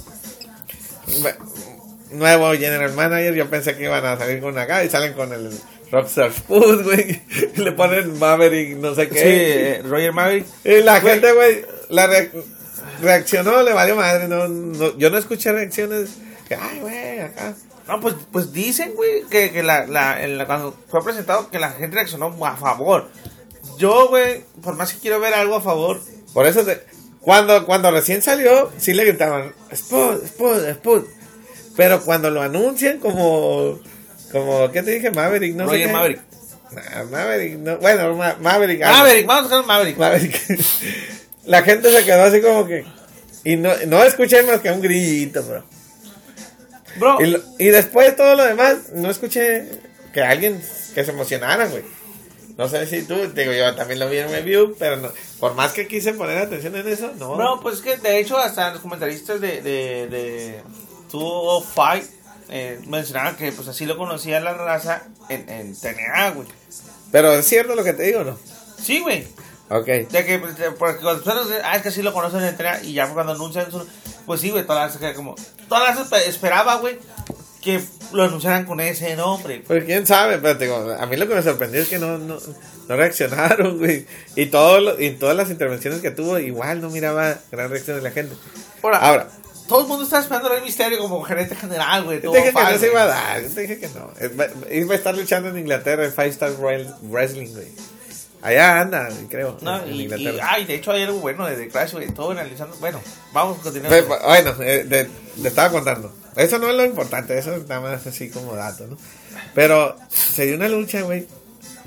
A: Nuevo general manager, yo pensé que iban a salir con acá y salen con el Rockstar Food, güey. Le ponen Maverick, no sé
B: Sí,
A: qué.
B: eh, Roger Maverick.
A: Y la
B: Güey.
A: gente, güey, la re- reaccionó, le valió madre. No, no- yo no escuché reacciones que, ay, güey, acá.
B: No, pues, pues dicen, güey, que, que la, la, en la- cuando fue presentado, que la gente reaccionó a favor. Yo, güey, por más que quiero ver algo a favor,
A: Por eso, te- cuando, cuando recién salió, sí le gritaban, Spud, Spud, Spud. Pero cuando lo anuncian como, como, ¿qué te dije? Maverick, no sé
B: Roger
A: qué.
B: Maverick.
A: Nah, Maverick, no, bueno, Ma- Maverick. algo.
B: Maverick, vamos a buscar Maverick.
A: Maverick. La gente se quedó así como que, y no, no escuché más que un grillito, bro.
B: Bro,
A: Y, lo- y después todo lo demás, no escuché que alguien que se emocionara, güey. No sé si tú, digo yo también lo vi en review, pero no, por más que quise poner atención en eso, no.
B: bro, pues es que de hecho hasta los comentaristas de, de, de 205 eh, mencionaban que pues así lo conocía la raza en, en TNA, güey.
A: Pero es cierto lo que te digo, ¿no?
B: Sí, güey.
A: Ok.
B: De que, pues, porque cuando personas dicen, ah, es que así lo conocen en TNA y ya cuando anuncian su, pues sí, güey, toda la raza queda como, toda la raza espe- esperaba, güey, que lo anunciaran con ese nombre.
A: Pues quién sabe, pero te digo, a mí lo que me sorprendió es que no, no, no reaccionaron, güey. Y, todo lo- y todas las intervenciones que tuvo, igual no miraba gran reacción de la gente.
B: Ahora,
A: Ahora,
B: todo el mundo está esperando Rey Misterio como gerente general, güey.
A: te dije que no
B: 205,
A: se iba a dar, te dije que no. Iba a estar luchando en Inglaterra en Five Star Wrestling, güey. Allá anda, creo,
B: No,
A: en
B: y, y,
A: Inglaterra.
B: ay, de hecho hay algo bueno de The Crash, güey, todo analizando. Bueno, vamos a continuar.
A: Ve- Bueno, eh, de- le estaba contando. Eso no es lo importante, eso es nada más así como dato, ¿no? Pero se dio una lucha, güey.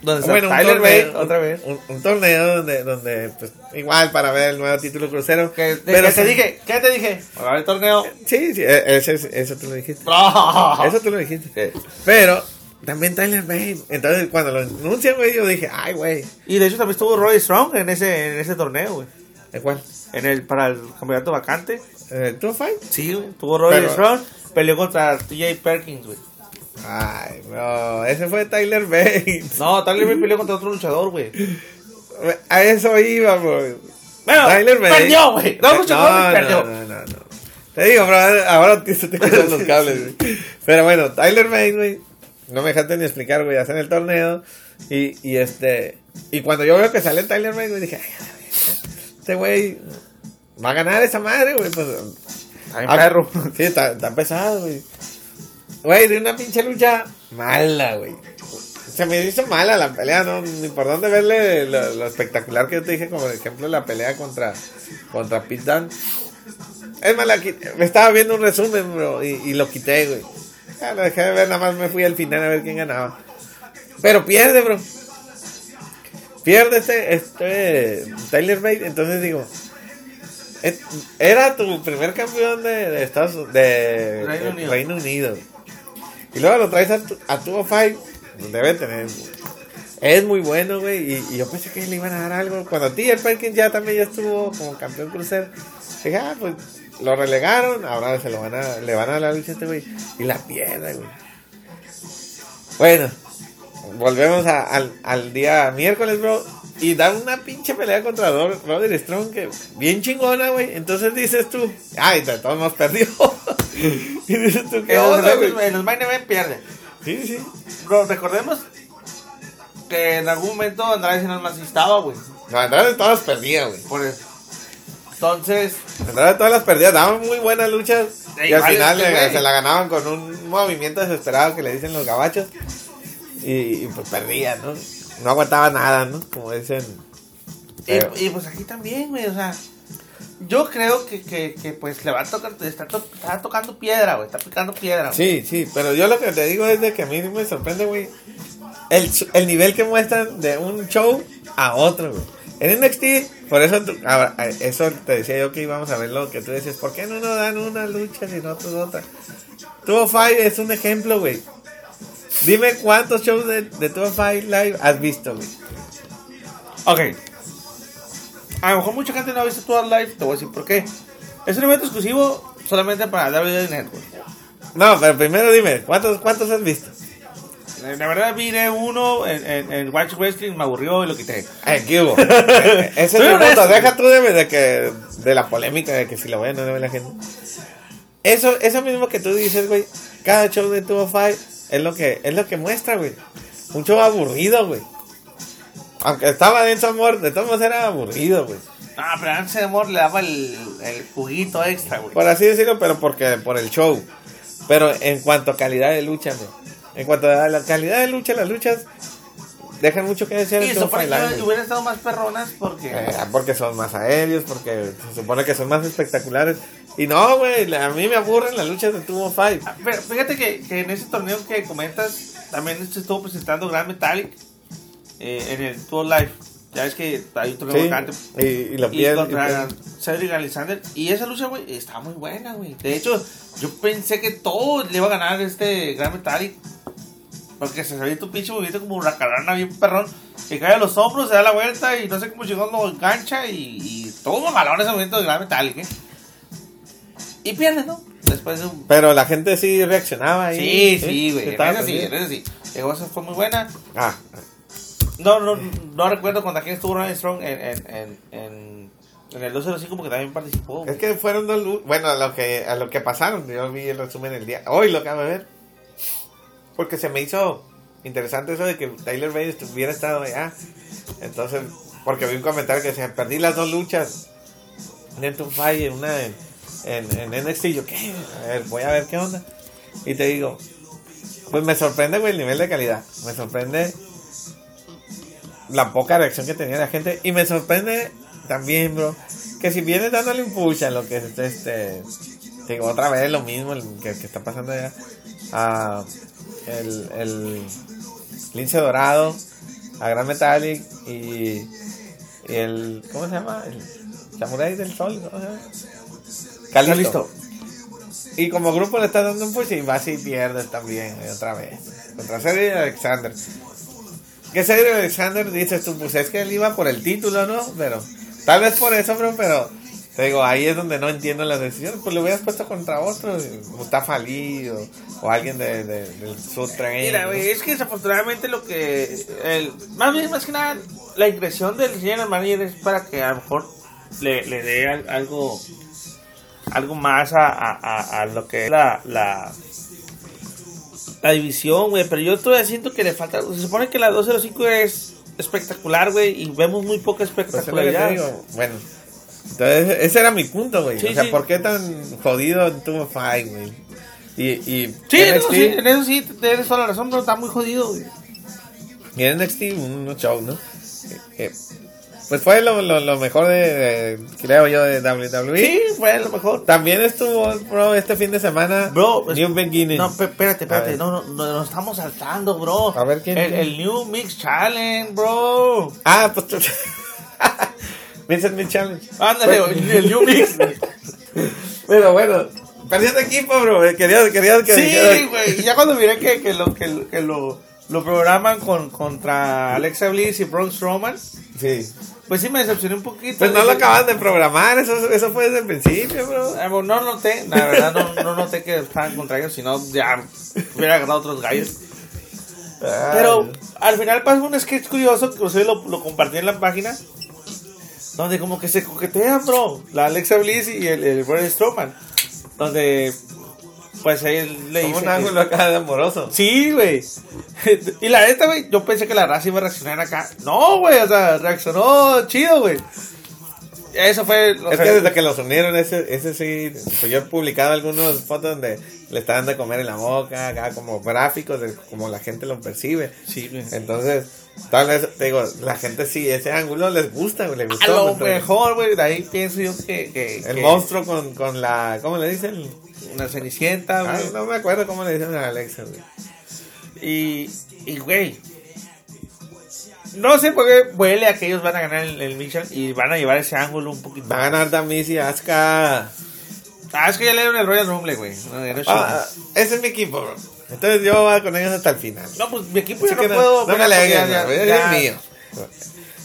B: Donde está
A: Bueno, un
B: Tyler
A: torneo,
B: otra vez.
A: Un, un torneo donde, donde pues, igual para ver el nuevo título crucero.
B: De-
A: pero
B: que te dije, ¿qué te dije? Para ver el torneo.
A: Sí, sí, e- ese- eso tú lo dijiste.
B: Eso
A: Eso tú lo dijiste. Pero también Tyler Bate. Entonces, cuando lo anuncian, güey, yo dije, ay, güey.
B: Y de hecho también estuvo Roy Strong en ese, en ese torneo, güey.
A: ¿De cuál?
B: En el, para el campeonato vacante.
A: ¿Eh, ¿Tú Fight?
B: Sí, güey. Tuvo Roy
A: Pero-
B: Strong. Peleó contra TJ Perkins, güey.
A: Ay, no, ese fue Tyler Bates.
B: No, Tyler Bate peleó contra otro luchador, güey.
A: A eso iba, bro.
B: Bueno,
A: Tyler Bate.
B: perdió, güey. No, luchador,
A: no,
B: perdió.
A: no, no, no, no. Te digo, bro, ahora se te cruzan los cables, güey. Pero bueno, Tyler Bate, güey. No me dejaste ni explicar, güey. Hacen el torneo. Y, y este. Y cuando yo veo que sale Tyler Bate, güey, dije, ay, este güey va a ganar esa madre, güey. Pues,
B: Ay,
A: Ah,
B: perro.
A: Sí, está, está pesado, güey. Güey, de una pinche lucha mala, güey. Se me hizo mala la pelea, ¿no? Ni por dónde verle lo, lo espectacular que yo te dije, como por ejemplo la pelea contra, contra Pete Dunne. Es más, la me estaba viendo un resumen, bro, y, y lo quité, güey. Lo dejé de ver, nada más me fui al final a ver quién ganaba. Pero pierde, bro. Pierde este, este Tyler Bate, entonces digo, era tu primer campeón de, de Estados de
B: Reino
A: de
B: Unido.
A: Reino Unido. Y luego lo traes a, tu, a 205, debe tener. Es muy bueno, güey. Y, y yo pensé que le iban a dar algo. Cuando T.J. Perkins ya también ya estuvo como campeón crucero, dije, ah, pues lo relegaron. Ahora se lo van a, le van a dar la lucha a este güey. Y la pierde, güey. Bueno, volvemos a- al, al día miércoles, bro. Y dan una pinche pelea contra Roderick Strong que bien chingona, güey. Entonces dices tú, ay, de todos modos perdió. y dices tú, ¿qué onda, güey?
B: en los main event pierde.
A: Sí, sí.
B: Bro, recordemos que en algún momento Andrade sí no más estaba, güey.
A: No, Andrade todas perdía, güey.
B: Por eso. Entonces,
A: todas las perdía, daban muy buenas luchas. Y al final le-
B: güey.
A: se la ganaban con un movimiento desesperado que le dicen los gabachos. Y, y, pues perdía, ¿no? No aguantaba nada, ¿no? Como dicen.
B: Y, y pues aquí también, güey, o sea, yo creo que, que, que pues le va a tocar, está, to- está tocando piedra, güey, está picando piedra. güey.
A: Sí, sí, pero yo lo que te digo es de que a mí me sorprende, güey, el, el nivel que muestran de un show a otro, güey. En NXT, por eso, ahora, eh, eso te decía yo que íbamos a ver lo que tú decías, ¿por qué no nos dan una lucha si no otra? Tuvo Five es un ejemplo, güey. Dime cuántos shows de, de Tuvo Five Live has visto, güey.
B: Ok. A lo mejor mucha gente no ha visto todo live, te voy a decir por qué. Es un evento exclusivo solamente para WWE Network.
A: No, pero primero dime, ¿cuántos, cuántos has visto?
B: Eh, La verdad, vine uno en, en, en Watch Wrestling, me aburrió y lo quité.
A: Eh, ¿qué hubo? Ese es mi punto. Deja tú de, de que de la polémica de que si lo ven o no ve la gente. Eso, eso mismo que tú dices, güey. Cada show de 205 es lo que es lo que muestra, güey. Un show aburrido, güey. Aunque estaba denso amor, de todos modos era aburrido, güey.
B: Ah, pero antes de amor le daba el, el juguito extra, güey.
A: Por así decirlo, pero porque por el show. Pero en cuanto a calidad de lucha, güey. En cuanto a la calidad de lucha, las luchas dejan mucho que decir
B: eso para
A: 205 Live,
B: que
A: güey.
B: hubieran estado más perronas porque...
A: Eh, porque son más aéreos, porque se supone que son más espectaculares. Y no, güey, a mí me aburren las luchas de Tubo Five.
B: Ah, Pero fíjate que, que en ese torneo que comentas, también se estuvo presentando Grand Metallic eh, en el Tour Live. Ya ves que hay un torneo
A: Sí,
B: vacante.
A: y, y lo
B: Y contra Cedric Alexander. Y esa lucha, güey, está muy buena, güey. De hecho, yo pensé que todo le iba a ganar este Grand Metallic. Porque se sabía tu pinche movimiento como huracarana bien perrón. Que cae a los hombros, se da la vuelta y no sé cómo llegó, lo engancha. Y, y todo malón ese movimiento de Grand Metallic, ¿eh? Y pierde, ¿no? Después de un
A: Pero la gente sí reaccionaba ahí.
B: Sí, sí, güey. sí, sí. Llegó, esa fue muy buena.
A: Ah,
B: No, no, no recuerdo cuando aquí estuvo Ryan Strong en, en, en, en, el 205 porque también participó.
A: es que fueron dos lu- Bueno, a lo que, a lo que pasaron, yo vi el resumen el día. Hoy lo acabo de ver. Porque se me hizo interesante eso de que Tyler Bates hubiera estado allá. Entonces, porque vi un comentario que decía, perdí las dos luchas. En y una en, en, en NXT. Yo, ¿qué? A ver, voy a ver qué onda. Y te digo, pues me sorprende, el nivel de calidad. Me sorprende la poca reacción que tenía la gente. Y me sorprende también, bro, que si vienes dándole impulso a lo que es este digo, otra vez lo mismo el que, que está pasando allá. Ah, el, el lince dorado, a Gran Metallic y, y el. ¿Cómo se llama? El Samurai del Sol. ¿cómo se llama? Calisto. Y como grupo le está dando un push y vas y pierdes también eh, otra vez. Contra Cedric Alexander. Que Cedric Alexander dices tú, pues es que él iba por el título, ¿no? Pero tal vez por eso, bro, pero te digo, ahí es donde no entiendo las decisiones. Pues lo hubieras puesto contra otro, Mustafa Ali o, alguien de, de- del Sud Train.
B: Mira, es que desafortunadamente lo que. El, más bien, más que nada, la impresión del general manager es para que a lo mejor le, le dé al- algo. Algo más a, a, a- lo que es la la división, güey, pero yo todavía siento que le falta. Se supone que la 205 es espectacular, güey, y vemos muy poca
A: Pues
B: espectacularidad.
A: digo. Bueno, entonces ese era mi punto, güey.
B: Sí,
A: o sea,
B: sí.
A: ¿por qué tan jodido Tuvo Fight, güey? Y, y
B: Sí, en eso
A: NXT,
B: sí, en eso sí, tienes toda la razón, pero está muy jodido, güey.
A: y en NXT un show, ¿no? Eh, eh, pues fue lo, lo, lo mejor de, de- creo yo, de WWE.
B: Sí, fue lo mejor.
A: También estuvo, bro, este fin de semana.
B: Bro, es-
A: New Beginning.
B: No, pe- espérate, espérate, no, no, no, nos estamos saltando, bro.
A: A ver, ¿quién-
B: El, New Mix Challenge, bro.
A: Ah, pues. Vincent Mi Challenge.
B: Ándale,
A: Bueno.
B: el New Mix.
A: Pero bueno, perdiendo equipo, bro. Quería, quería que
B: sí, güey. Ya cuando miré que, que lo, que, lo- que lo, lo programan con, contra Alexa Bliss y Braun Strowman,
A: Sí.
B: Pues sí me decepcioné un poquito.
A: Pues no lo acaban de programar, eso, eso fue desde el principio, bro.
B: bueno, No noté, la verdad no, no noté que estaban contra ellos, sino ya hubiera agarrado otros gallos. Pero al final pasa un sketch curioso que ustedes lo, lo compartí en la página. Donde como que se coquetean, bro. La Alexa Bliss y el, el Braun Strowman. Donde pues él le dice...
A: un ángulo acá de amoroso.
B: Sí, güey. y la neta, güey, yo pensé que la raza iba a reaccionar acá. No, güey, o sea, reaccionó chido, güey. Eso fue... o
A: Es
B: sea,
A: que desde que los unieron, ese, ese sí, pues yo he publicado algunas fotos donde le estaban de comer en la boca, acá como gráficos de como la gente lo percibe.
B: Sí, güey.
A: Entonces, tal vez, te digo, la gente sí, ese ángulo les gusta, güey, les
B: A lo mejor, güey, de ahí pienso yo que... que
A: El
B: que
A: monstruo con, con la, ¿cómo le dicen?
B: Una cenicienta,
A: Ah,
B: güey.
A: no me acuerdo cómo le dicen a Alexa, güey.
B: Y, y, güey. No sé por qué huele a que ellos van a ganar el, el Mission y van a llevar ese ángulo un poquito.
A: Va a ganar Damis y Asuka.
B: Ah, es que ya le dieron el Royal Rumble, güey. No, no
A: Ah, ese es mi equipo, bro. Entonces yo voy con ellos hasta el final.
B: No, pues mi equipo
A: Así
B: no,
A: que
B: puedo.
A: no, me
B: ya-
A: es mío.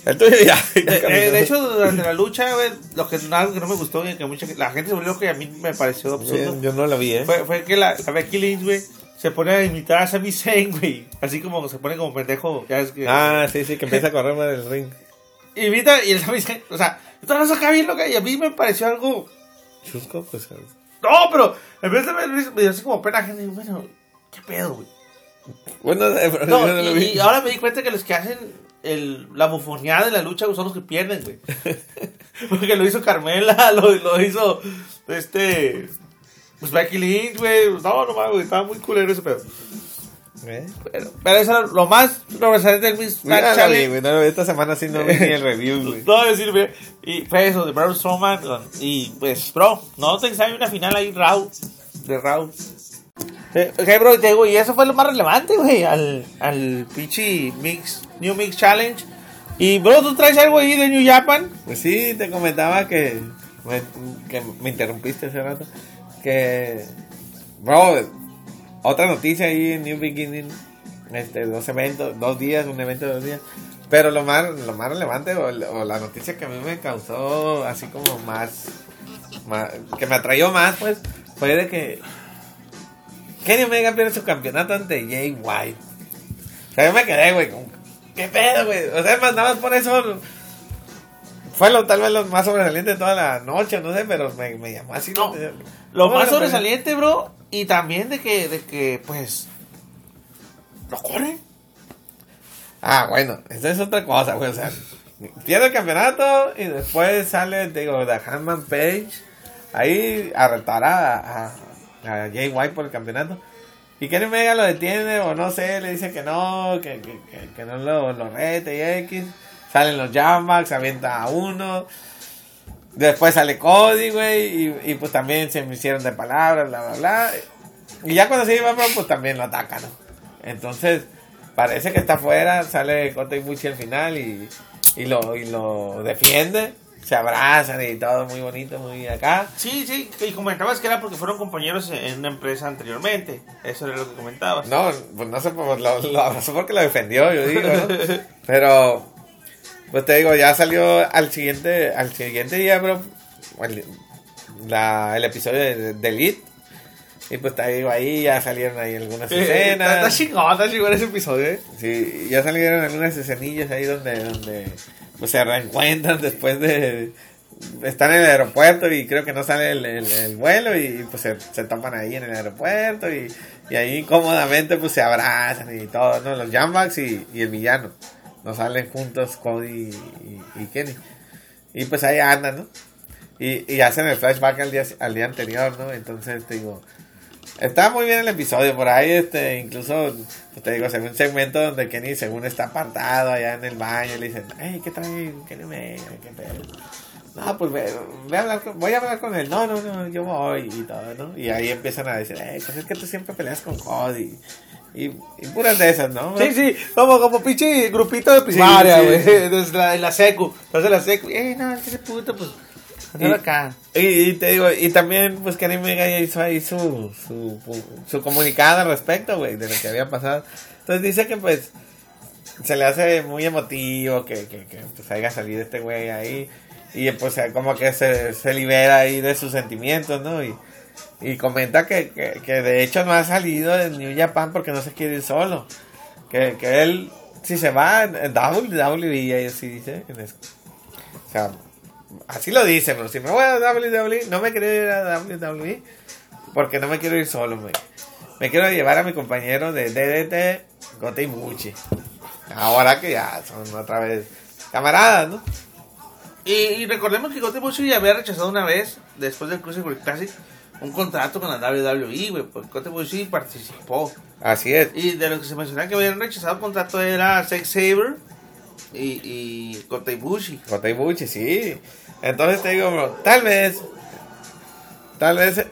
A: Ya.
B: Eh, de hecho, durante la lucha, güey, lo que, algo que no me gustó que mucha, la gente se volvió que a mí me pareció absurdo.
A: yo, yo no lo vi, ¿eh?
B: Fue, fue que la, la Becky Lynch, güey, se pone a imitar a Sami Zayn, güey. Así como se pone como pendejo. Ya es que.
A: Ah, sí, sí, que empieza a correr más del ring.
B: Imita y el Sami Zayn, o sea, tú vas acá bien loca y a mí me pareció algo.
A: Chusco, pues.
B: No, pero en vez de me, me dio así como pena, gente, bueno, ¿qué pedo, güey?
A: Bueno,
B: No,
A: yo no lo
B: y,
A: vi.
B: y ahora me di cuenta que los que hacen el, la bufoneada de la lucha son los que pierden, güey. Porque lo hizo Carmela, lo, lo hizo este. Pues Becky Lynch, güey. No, no mames. Estaba muy culero ese pedo.
A: ¿Eh?
B: Pero, pero eso era lo más sobresaliente del Miss
A: Mira, no
B: Challenge.
A: esta semana sí no vi ni el review, güey.
B: No, decir, güey. Y fue eso, de Braun Strowman. Y pues, bro, no te hay una final ahí, Raw. De Raw. Ok, bro, te digo, y eso fue lo más relevante, güey, al, al pinche Mix, New Mix Challenge. Y, bro, ¿tú traes algo ahí de New Japan?
A: Pues sí, te comentaba que me, que me interrumpiste hace rato. Que, bro, otra noticia ahí en New Beginning. Este, dos eventos, dos días, un evento de dos días. Pero lo más, lo más relevante o, o la noticia que a mí me causó así como más, más, que me atrayó más, pues, fue de que Kenny Omega pierde su campeonato ante Jay White. O sea, yo me quedé, güey, ¿qué pedo, güey? O sea, más nada más por eso fue lo, tal vez lo más sobresaliente de toda la noche, no sé, pero me, me llamó así.
B: No, Lo
A: ¿Cómo
B: más sobresaliente, bro, y también de que, de que, pues, lo corren.
A: Ah, bueno, esa es otra cosa, güey. O sea, pierde el campeonato y después sale, digo, The Handman Page ahí a retar a, a, a Jay White por el campeonato. Y Kenny Omega lo detiene o no sé, le dice que no, que, que, que, no lo, lo rete y X. Salen los Jambacks, avienta a uno. Después sale Cody, güey, y, y pues también se me hicieron de palabras, bla, bla, bla. Y ya cuando se iba, bro, pues también lo atacan, ¿no? Entonces, parece que está afuera, sale Kota Ibushi al final y, y, lo, y lo defiende. Se abrazan y todo muy bonito, muy acá.
B: Sí, sí, y comentabas que era porque fueron compañeros en una empresa anteriormente. Eso era lo que comentabas.
A: No, pues no sé, pues lo, lo abrazó porque lo defendió, yo digo, ¿no? Pero, pues te digo, ya salió al siguiente, al siguiente día, bro, el, la, el episodio de, de Elite. Y pues te digo, ahí ya salieron ahí algunas
B: Eh, Está, está
A: escenas.
B: chingón, está chingón ese episodio, ¿eh?
A: Sí, ya salieron algunas escenillas ahí donde, donde pues se reencuentran después de... Están en el aeropuerto y creo que no sale el, el- el vuelo y pues se, se topan ahí en el aeropuerto y, y ahí cómodamente pues se abrazan y todo, ¿no? Los Jambaks y, y el villano. No salen juntos Cody y, y Kenny. Y pues ahí andan, ¿no? Y, y hacen el flashback al día, al día anterior, ¿no? Entonces te digo... Está muy bien el episodio, por ahí este, incluso, pues te digo, se ve un segmento donde Kenny según está apartado allá en el baño le dicen, hey, ¿qué trae Kenny Omega? ¿Qué pedo? No, pues ve, ve a hablar con- voy a hablar con él. No, no, no, yo voy y todo, ¿no? Y ahí empiezan a decir, hey, pues es que tú siempre peleas con Cody. Y, y puras de esas, ¿no?
B: Sí, sí, como, como pinche grupito de primaria,
A: Sí,
B: güey.
A: sí, sí.
B: Desde la, en la secu. Entonces la secu. Eh, no, ese puto, pues.
A: Y-
B: acá.
A: Y, y te digo, y también, pues Kenny Omega ya hizo ahí su, su, su comunicado al respecto, güey, de lo que había pasado. Entonces dice que, pues, se le hace muy emotivo que, que, que pues, haya salido este güey ahí. Y pues como que se, se libera ahí de sus sentimientos, ¿no? Y, y comenta que, que, que de hecho no ha salido de New Japan porque no se quiere ir solo. Que, que él, si se va WWE, y así dice. en eso. O sea, así lo dice, pero si me voy a WWE, no me quiero ir a WWE porque no me quiero ir solo, güey. Me quiero llevar a mi compañero de DDT, Gote Ibushi. Ahora que ya son otra vez camaradas, ¿no?
B: Y, y recordemos que Gote Bushi ya había rechazado una vez, después del Cruiserweight Classic, un contrato con la WWE, güey. Pues Gote Bushi participó.
A: Así es.
B: Y de los que se mencionaba que habían rechazado el contrato era Sex Saber y, y Kota Ibushi.
A: Gote Ibushi, sí. Entonces te digo, bro, tal vez, tal vez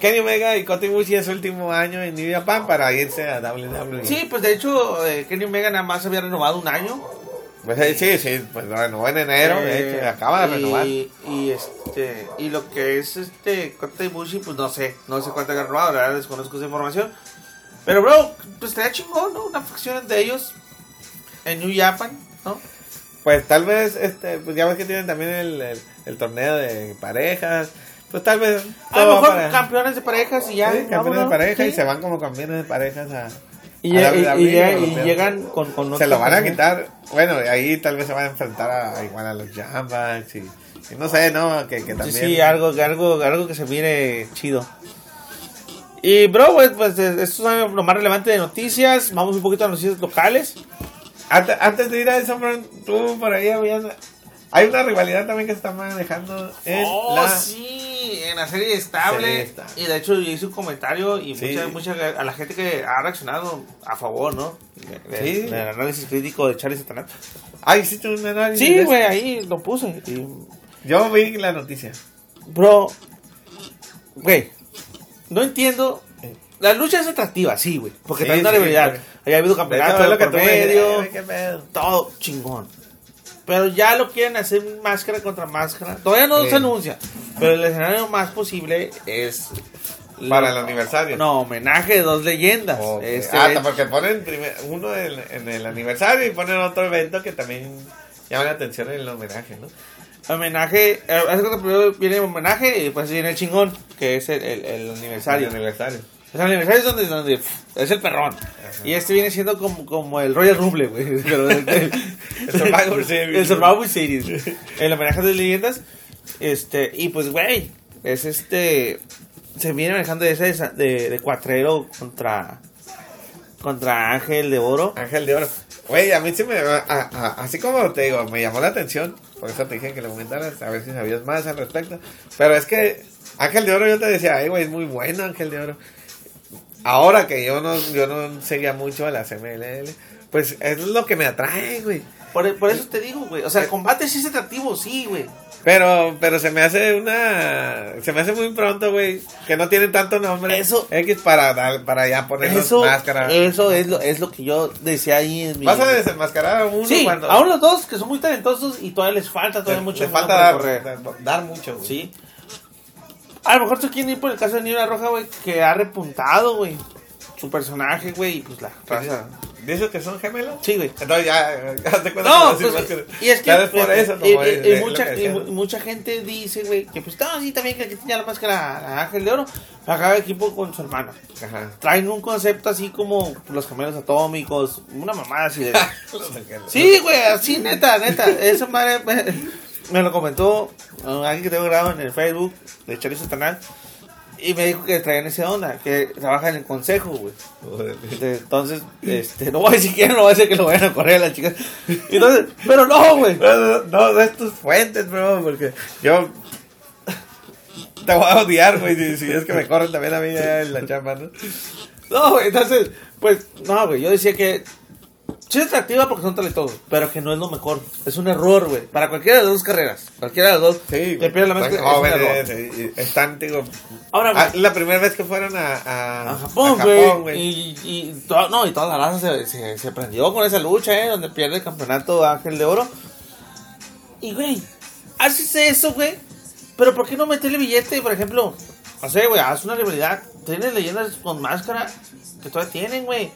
A: Kenny Omega y Kota Ibushi es su último año en New Japan para irse a WWE.
B: Sí, pues de hecho, eh, Kenny Omega nada más había renovado un año.
A: Pues eh, sí, sí, pues renovó en enero, de hecho,
B: Eh,
A: acaba de
B: y-
A: renovar.
B: Y, este, y lo que es este Kota Ibushi, pues no sé, no sé cuánto ha renovado, la verdad desconozco esa información. Pero, bro, pues estaría chingón, ¿no? Una facción entre ellos en New Japan, ¿no?
A: Pues tal vez, este, pues ya ves que tienen también el, el, el torneo de parejas. Pues tal vez.
B: A lo mejor
A: para-
B: campeones de parejas y ya.
A: Sí, campeones de
B: vámonos.
A: pareja y se van como campeones de parejas a.
B: Y,
A: a
B: llegan con, con
A: Se lo van a quitar. Bueno, ahí tal vez se van a enfrentar a, igual a los Jambaks y, y no sé, ¿no? Que, que
B: Sí,
A: también.
B: sí, algo, algo, algo que se mire chido. Y bro, pues, pues esto es lo más relevante de noticias. Vamos un poquito a noticias locales.
A: Antes, antes de ir a eso, tú por ahí habías. Hay una rivalidad también que se está manejando en
B: oh,
A: la.
B: sí, en la serie estable.
A: Serie estable.
B: Y de hecho yo hice un comentario y
A: Sí.
B: mucha, mucha, a la gente que ha reaccionado a favor, ¿no?
A: Sí.
B: Del análisis crítico de Charlie Satanás.
A: Ah, hiciste un análisis. de
B: Sí, güey, ahí lo puse. Y,
A: Yo vi la noticia.
B: bro, güey, no entiendo. La lucha es atractiva, sí, güey. Porque
A: Sí,
B: trae una rivalidad. Haya habido
A: De hecho,
B: campeonato
A: es lo que
B: por
A: me
B: medio. Todo chingón. Pero ya lo quieren hacer máscara contra máscara. Todavía no se anuncia. Pero el escenario más posible es.
A: Para el aniversario.
B: No, homenaje de dos leyendas.
A: Ok.
B: Este,
A: ah, porque ponen primer- uno en, en el aniversario y ponen otro evento que también llama la atención en el homenaje, ¿no?
B: homenaje. eh, primero viene el homenaje y después viene el chingón, que es el, el- el aniversario.
A: El aniversario.
B: El aniversario es donde, donde es el perrón. Y este viene siendo como, como el Royal Rumble, güey. Pero el, el-
A: El Survivor Series.
B: El Survivor Series. El homenaje de leyendas. Este, y pues, güey, es este. Se viene manejando ese de, de, de cuatrero contra. Contra Ángel de Oro.
A: Ángel de Oro. Güey, a mí sí me. a- a- así como te digo, me llamó la atención. Por eso te dije que lo comentaras. A ver si sabías más al respecto. Pero es que Ángel de Oro, yo te decía, ay, güey, es muy bueno Ángel de Oro. Ahora que yo no, yo no seguía mucho a la CMLL, pues es lo que me atrae, güey.
B: Por, por eso te digo, güey. O sea, el combate sí es atractivo, sí, güey.
A: Pero, pero se me hace una. Se me hace muy pronto, güey. Que no tienen tanto nombre.
B: Eso-
A: X para, dar- para ya poner máscara.
B: eso es lo, es lo que yo decía ahí en mi...
A: Vas a desenmascarar a uno
B: Sí,
A: cuando.
B: a uno los dos que son muy talentosos y todavía les falta
A: le,
B: todavía mucho
A: le
B: camino
A: falta dar, dar mucho, güey.
B: Sí. A lo mejor tú quieres ir por el caso de Niebla Roja, güey, que ha repuntado, güey. Su personaje, güey, y pues la raza.
A: ¿Dices que son gemelos?
B: Sí, güey.
A: Entonces ya, ya te cuenta
B: No, pues, y es que
A: por
B: eh,
A: eso, como
B: eh, eh, mucha, y mucha gente dice, güey, que pues no, sí, también que aquí tenía la máscara a Ángel de Oro, acaba equipo con su hermana.
A: Ajá.
B: Traen un concepto así como los gemelos atómicos, una mamada así de... Sí, güey, así, neta, neta. Esa madre me, lo comentó uh, alguien que tengo grabado en el Facebook de Charlie Satanás. Y me dijo que traían esa onda, que trabaja en el consejo, güey. Entonces, este, no voy a decir quién, no voy a decir que lo vayan a correr a las chicas. Entonces, pero no, güey.
A: No, no, no de tus fuentes, bro, porque yo te voy a odiar, güey, si, si es que me corren también a mí ya en la chamba, ¿no?
B: No, güey, entonces, pues, no, güey, yo decía que sí es atractiva porque son talentosos, pero que no es lo mejor. Es un error, güey. Para cualquiera de las dos carreras, cualquiera de las dos,
A: Sí,
B: que pierda la máscara, es un error.
A: están, digo,
B: Ahora, güey,
A: ah, la primera vez que fueron a, a,
B: a Japón,
A: a
B: güey. Y, y, to- no, y toda la raza se, se, se prendió con esa lucha, ¿eh? Donde pierde el campeonato Ángel de Oro. Y, güey, haces eso, güey. Pero ¿por qué no meterle billete, por ejemplo? No sé, güey, haz una rivalidad. Tienes leyendas con máscara que todavía tienen, güey.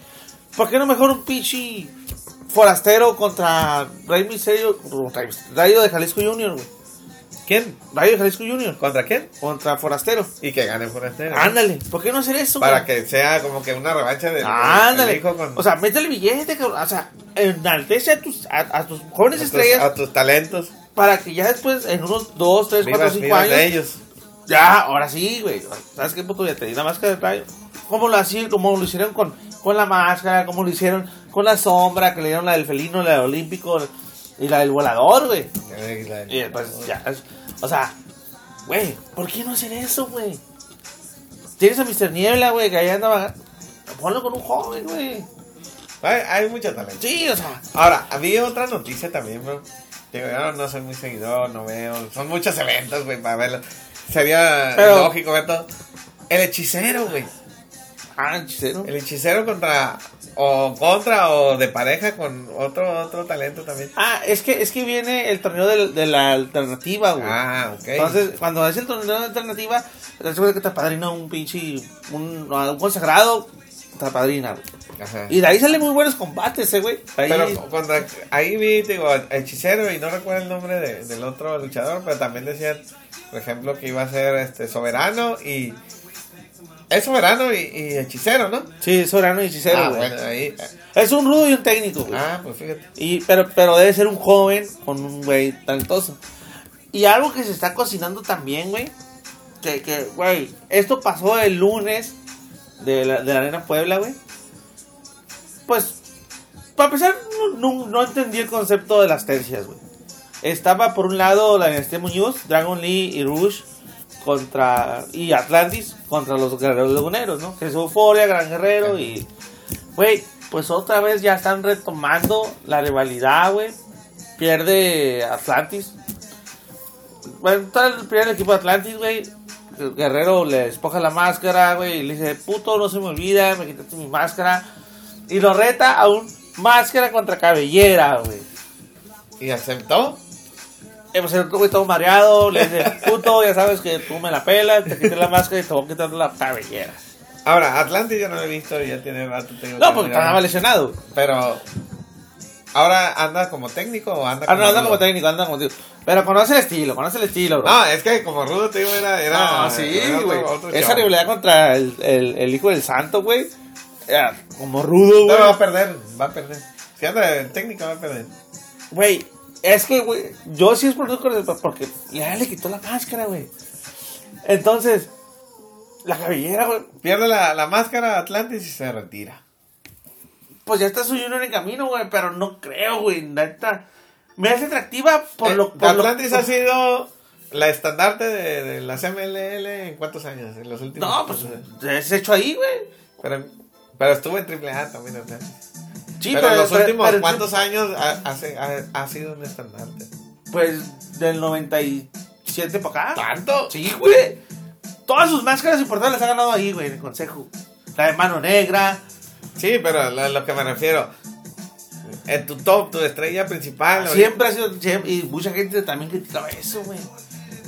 B: ¿Por qué no mejor un pichi forastero contra Rey Misterio, Rayo de Jalisco Junior, güey?
A: ¿Quién?
B: Rayo de Jalisco Junior
A: ¿Contra quién?
B: contra Forastero.
A: Y que gane Forastero.
B: Ándale, ¿por qué no hacer eso,
A: Para
B: güey?
A: que sea como que una revancha de.
B: Ándale.
A: con-
B: O sea, métele billete, cabrón. O sea, enaltece a tus, a, a tus jóvenes
A: a tus,
B: estrellas
A: a tus talentos.
B: para que ya después, en unos 2, 3, 4,
A: Vivas,
B: 5
A: vivas
B: años,
A: de ellos.
B: ya, ahora sí, güey. ¿Sabes qué puto? Ya te di la máscara de rayo. Como lo, así, como lo hicieron con, con la máscara, como lo hicieron con la sombra, que le dieron la del felino, la del olímpico y la del volador, güey. Y después, ya, es- o sea, güey, ¿por qué no hacer eso, güey? Tienes a Mr. Niebla, güey, que ahí anda vagando. Ponlo con un joven, güey.
A: Hay, hay mucho talento.
B: Sí, o sea,
A: Ahora, había otra noticia también, bro. Digo, yo no soy muy seguidor, no veo. Son muchos eventos, güey, para verlo. Sería
B: Pero-
A: lógico ver todo. El hechicero, güey.
B: Ah, hechicero.
A: El hechicero contra. O contra o de pareja con otro otro talento también.
B: Ah, es que, es que viene el torneo de, de la alternativa, güey.
A: Ah, ok.
B: Entonces, cuando es el torneo de la alternativa, recuerda que te apadrina un pinche, un, un consagrado, te apadrina, güey.
A: Ajá.
B: Y de ahí salen muy buenos combates, eh, güey. Ahí-
A: Pero cuando ahí vi, digo, hechicero y no recuerdo el nombre de- del otro luchador, pero también decían, por ejemplo, que iba a ser este soberano y. Es soberano y, y hechicero, ¿no?
B: Sí, es soberano y hechicero,
A: ah,
B: güey.
A: bueno, ahí.
B: Es un rudo y un técnico, güey.
A: Ah, pues fíjate.
B: Y, pero, pero debe ser un joven con un güey talentoso. Y algo que se está cocinando también, güey. Que, que, güey, esto pasó el lunes de la, de la Arena Puebla, güey. Pues, para empezar, no, no, no entendí el concepto de las tercias, güey. Estaba por un lado la dinastía Muñoz, Dragon Lee y Rush contra y Atlantis contra los guerreros laguneros, ¿no? Que es Euforia, Gran Guerrero y güey, pues otra vez ya están retomando la rivalidad, güey. Pierde Atlantis. Bueno, está el primer equipo de Atlantis, güey. Guerrero le espoja la máscara, güey, y le dice, puto, no se me olvida, me quitaste mi máscara. Y lo reta a un máscara contra cabellera, güey.
A: ¿Y aceptó?
B: Eh, pues el otro güey todo mareado, le dice, puto, ya sabes que tú me la pelas, te quité la máscara y te voy a quitar la cabellera.
A: Ahora, Atlantis yo no lo he visto, ya tiene rato. tengo
B: No,
A: que
B: porque estaba lesionado.
A: Pero, ¿ahora anda como técnico o anda
B: Ah, no, anda
A: rudo?
B: como técnico, anda como técnico. Pero conoce el estilo, conoce el estilo, bro.
A: No, es que como rudo, te digo, era. era
B: No, sí, güey. Esa rivalidad contra el, el, el hijo del santo, güey. Como rudo,
A: No, va
B: güey.
A: a perder, va a perder. Si anda en técnica, va a perder.
B: Güey, es que, güey, yo sí es por porque ya le quitó la máscara, güey. Entonces, la cabellera, güey,
A: Pierde la, la máscara Atlantis y se retira.
B: pues ya está su junior en camino, güey, pero no creo, güey, neta. Me hace atractiva por
A: Eh,
B: lo lo-
A: Atlantis ha sido la estandarte de, de las MLL en cuántos años? En los últimos.
B: No, pues es hecho ahí, güey.
A: Pero, pero estuvo en AAA también. sea.
B: Sí,
A: pero, en los
B: pero-
A: últimos
B: pero-
A: cuántos años ha, ha- ha sido un estandarte.
B: Pues del 97 para acá.
A: ¿Tanto?
B: Sí, güey. Todas sus máscaras importantes las ha ganado ahí, güey, en el consejo. La de mano negra.
A: Sí, pero a lo, lo que me refiero. En tu top, tu estrella principal.
B: Siempre ha sido. siempre- y mucha gente también criticaba eso, güey.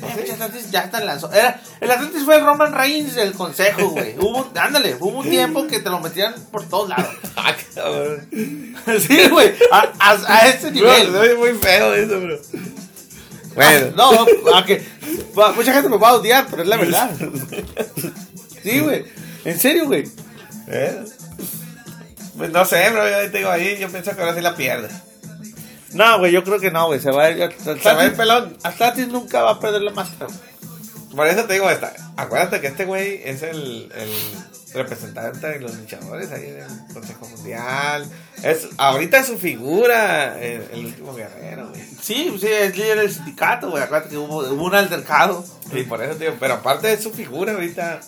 B: Pinche Atlantis ya lanzó. Era, el Atlantis fue el Roman Reigns del consejo, güey. Hubo, ándale, hubo un tiempo que te lo metían por todos lados.
A: Ah, cabrón.
B: sí, güey. A, a, a ese
A: Bro,
B: nivel.
A: ve muy feo eso, bro. Bueno.
B: No, a que, va, mucha gente me va a odiar, pero es la verdad. Sí, güey. En serio, güey.
A: ¿Eh? Pues no sé, bro. Yo te digo ahí, yo pienso que ahora sí la pierde.
B: No, güey, yo creo que no, güey. Se va a ir.
A: Se va a ir pelón.
B: Atlantis nunca va a perder la máscara.
A: Por eso te digo esta. Acuérdate que este güey es el, el representante de los luchadores ahí en el Consejo Mundial. Es, ahorita es su figura, el, el último guerrero, güey.
B: Sí, sí, es líder del sindicato, güey. Acuérdate que hubo, hubo un altercado.
A: Y por eso, tío. Pero aparte de su figura ahorita,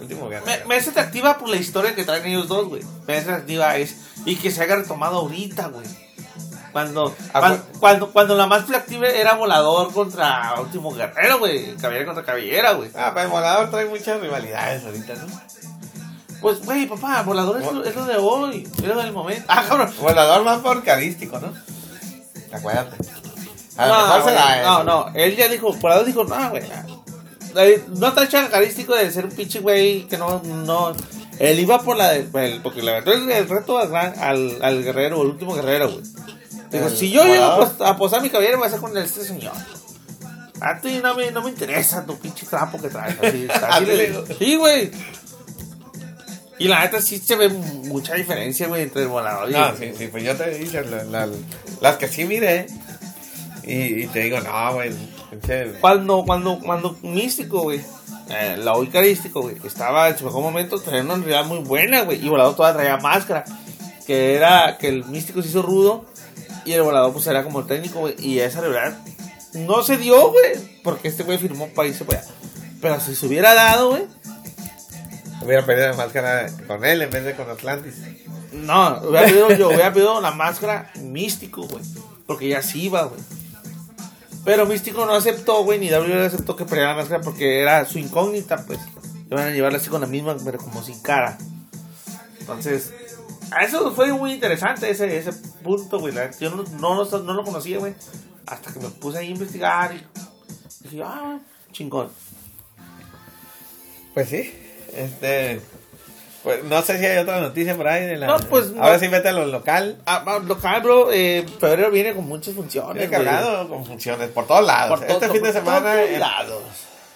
A: último
B: Me,
A: guerrero.
B: me es atractiva por la historia que traen ellos dos, güey. Me es atractiva es. Y que se haya retomado ahorita, güey. Cuando, cuando, cuando, cuando la más atractiva era volador contra último guerrero, güey. Caballera contra caballera, güey.
A: Ah, pero el volador trae muchas rivalidades ahorita, ¿no?
B: Pues, güey, papá, volador es lo, es lo de hoy. Es lo del momento. Ah, cabrón.
A: Volador más por carístico, ¿no? Acuérdate. A
B: No,
A: mejor se
B: güey,
A: la
B: no, no, él ya dijo, Volador dijo, no, güey. No está chacarístico de ser un pinche güey que no, no. Él iba por la de. el- porque le aventó el, reto al, al, al guerrero, el último guerrero, güey. Dijo,
A: El
B: si yo llego a pos- a posar mi caballero, voy a hacer con este señor. A ti no me, no me interesa tu pinche trapo que traes. Así, así le digo.
A: digo.
B: Sí, güey. Y la neta sí se ve mucha diferencia, güey, entre el volador y
A: No,
B: el-
A: sí, sí, pues yo te dije, la- la- las que sí miré. Y, y te digo, no, güey.
B: Cuando, cuando, cuando Místico, güey, eh, la hoy carístico, güey, estaba en su mejor momento, traía una realidad muy buena, güey, y Volador todavía traía máscara, que era que el Místico se hizo rudo, y el Volador pues era como el técnico, güey, y esa realidad no se dio, güey, porque este güey firmó para irse para allá. Pero si se hubiera dado, güey,
A: Hubiera perdido la máscara con él en vez de con Atlantis.
B: no, hubiera pedido, yo hubiera pedido la máscara Místico, güey, porque ya sí iba, güey. Pero Místico no aceptó, güey, ni WWE aceptó que perdiera la máscara porque era su incógnita, pues. Iban a llevarla así con la misma, pero como sin cara. Entonces, eso fue muy interesante ese, ese punto, güey. Yo no, no, lo- no lo conocía, güey. Hasta que me puse ahí a investigar y dije, ah, chingón.
A: Pues sí. Este. Pues no sé si hay otra noticia por ahí. De la,
B: No, pues, no.
A: Ahora sí vete a lo local.
B: Ah, local, bro, eh, febrero viene con muchas funciones.
A: Cargado con funciones por todos lados.
B: Por
A: este fin de
B: por
A: semana.
B: todos
A: el-
B: lados.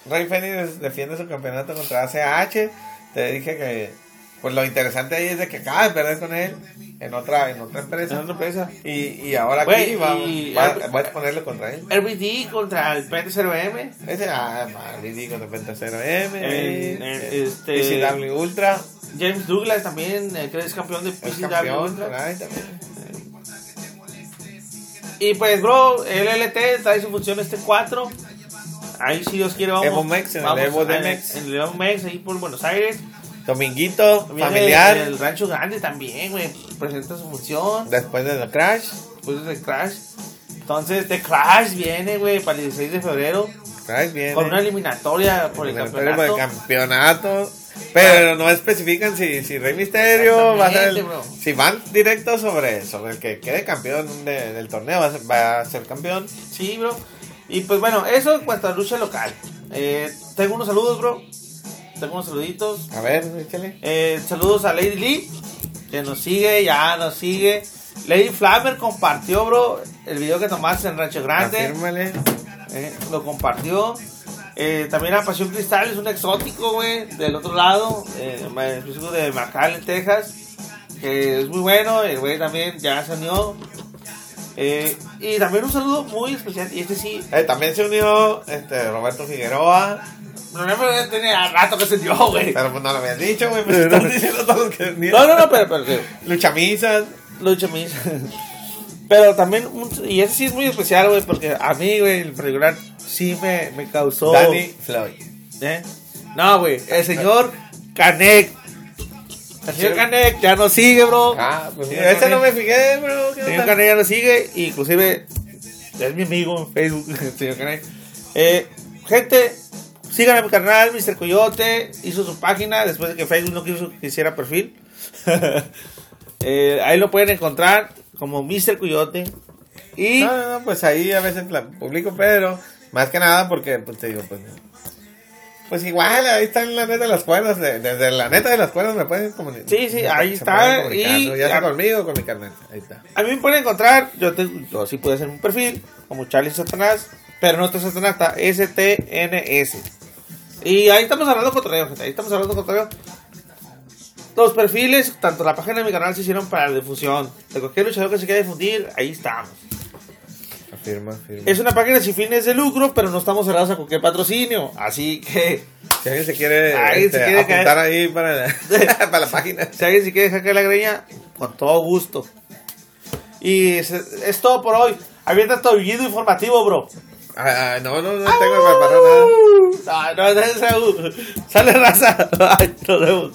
A: Rey Fénix defiende su campeonato contra ACH. Te dije que pues lo interesante ahí es de que acaba de perder con él en otra en otra
B: Es
A: empresa.
B: otra empresa.
A: Y, y ahora aquí
B: Güey,
A: va,
B: y-
A: va, va a exponerlo contra él.
B: RBD contra el PT0M.
A: Ese, ah, Marley con Defensa 0M.
B: Eh, este-
A: PCW Ultra.
B: James Douglas también, eh, que es campeón de PCW.
A: campeón. por ahí también.
B: Y pues, bro, el LT trae su función este 4. Ahí, si Dios quiere, vamos.
A: Evo Mex, en el
B: vamos
A: Evo
B: a-
A: DMX.
B: En el Evo Mex, ahí por Buenos Aires.
A: Dominguito, familiar.
B: El, Rancho Grande también, güey. Presenta su función.
A: Después de The Crash.
B: Después de Crash. Entonces, The Crash viene, güey, para el 16 de febrero.
A: Crash viene.
B: Con una eliminatoria por el
A: Eliminatorio por
B: campeonato.
A: el campeonato. Pero no especifican si, si Rey Misterio va a ser. el- si van directo sobre, sobre el que quede campeón de- del torneo, va a, ser, va a ser campeón.
B: Sí, bro. Y pues bueno, eso en cuanto a lucha local. Eh, tengo unos saludos, bro. Tengo unos saluditos.
A: A ver, échale.
B: Eh, saludos a Lady Lee, que nos sigue, ya nos sigue. Lady Flammer compartió, bro, el video que tomaste en Rancho Grande. Eh, lo compartió. Eh, también a Pasión Cristal, es un exótico, güey, del otro lado, eh, específico de McAllen, Texas, que es muy bueno, el güey también ya se unió. Eh, y también un saludo muy especial, y este sí,
A: Eh, también se unió este, Roberto Figueroa.
B: No me acuerdo, tenía rato que se dio, güey.
A: Pero pues no lo habías dicho, güey. Me estás diciendo todos los que
B: No, no, no, pero, pero, pero
A: Luchamisas.
B: lucha mis. Pero también, y ese sí es muy especial, güey, porque a mí, güey, el particular sí me, me causó.
A: Danny Floyd.
B: ¿Eh? No, güey, el señor Canek. El señor Canek ya nos sigue, bro.
A: Ah, pues ese no me fijé, bro. ¿qué
B: El señor? Canek ya nos sigue. Inclusive es mi amigo en Facebook, el señor Canek. Eh, gente, sigan a mi canal, Mr. Coyote. Hizo su página después de que Facebook no quiso que hiciera perfil. Eh, ahí lo pueden encontrar como Mr. Coyote. Y
A: No, no, no, pues ahí a veces la publico, pero más que nada porque, pues te digo, pues. Pues igual, ahí están la neta de las cuerdas. de- Desde la neta de las cuerdas me pueden comunicar.
B: Sí, sí, ahí está, y-.
A: Ya sea conmigo con mi carnal. Ahí está.
B: A mí me pueden encontrar, yo, te- yo sí puedo hacer un perfil, como Charlie Satanás, pero no está Satanás, está STNS. Y ahí estamos hablando cotorreo, gente, ahí estamos hablando cotorreo. Los perfiles, tanto la página de mi canal se hicieron para la difusión. De cualquier luchador que se quiera difundir, ahí estamos.
A: Afirma, afirma.
B: Es una página sin fines de lucro, pero no estamos cerrados a cualquier patrocinio. Así que,
A: Si alguien se quiere,
B: Alguien
A: este,
B: se quiere
A: apuntar ahí para, para la página.
B: si alguien se quiere dejar caer la greña, con todo gusto. Y es, es todo por hoy. Avienta tu video informativo, bro.
A: Ah, ah, no, no, no tengo preparado nada.
B: Ah, no, no, no, Sale raza. Ay, nos vemos.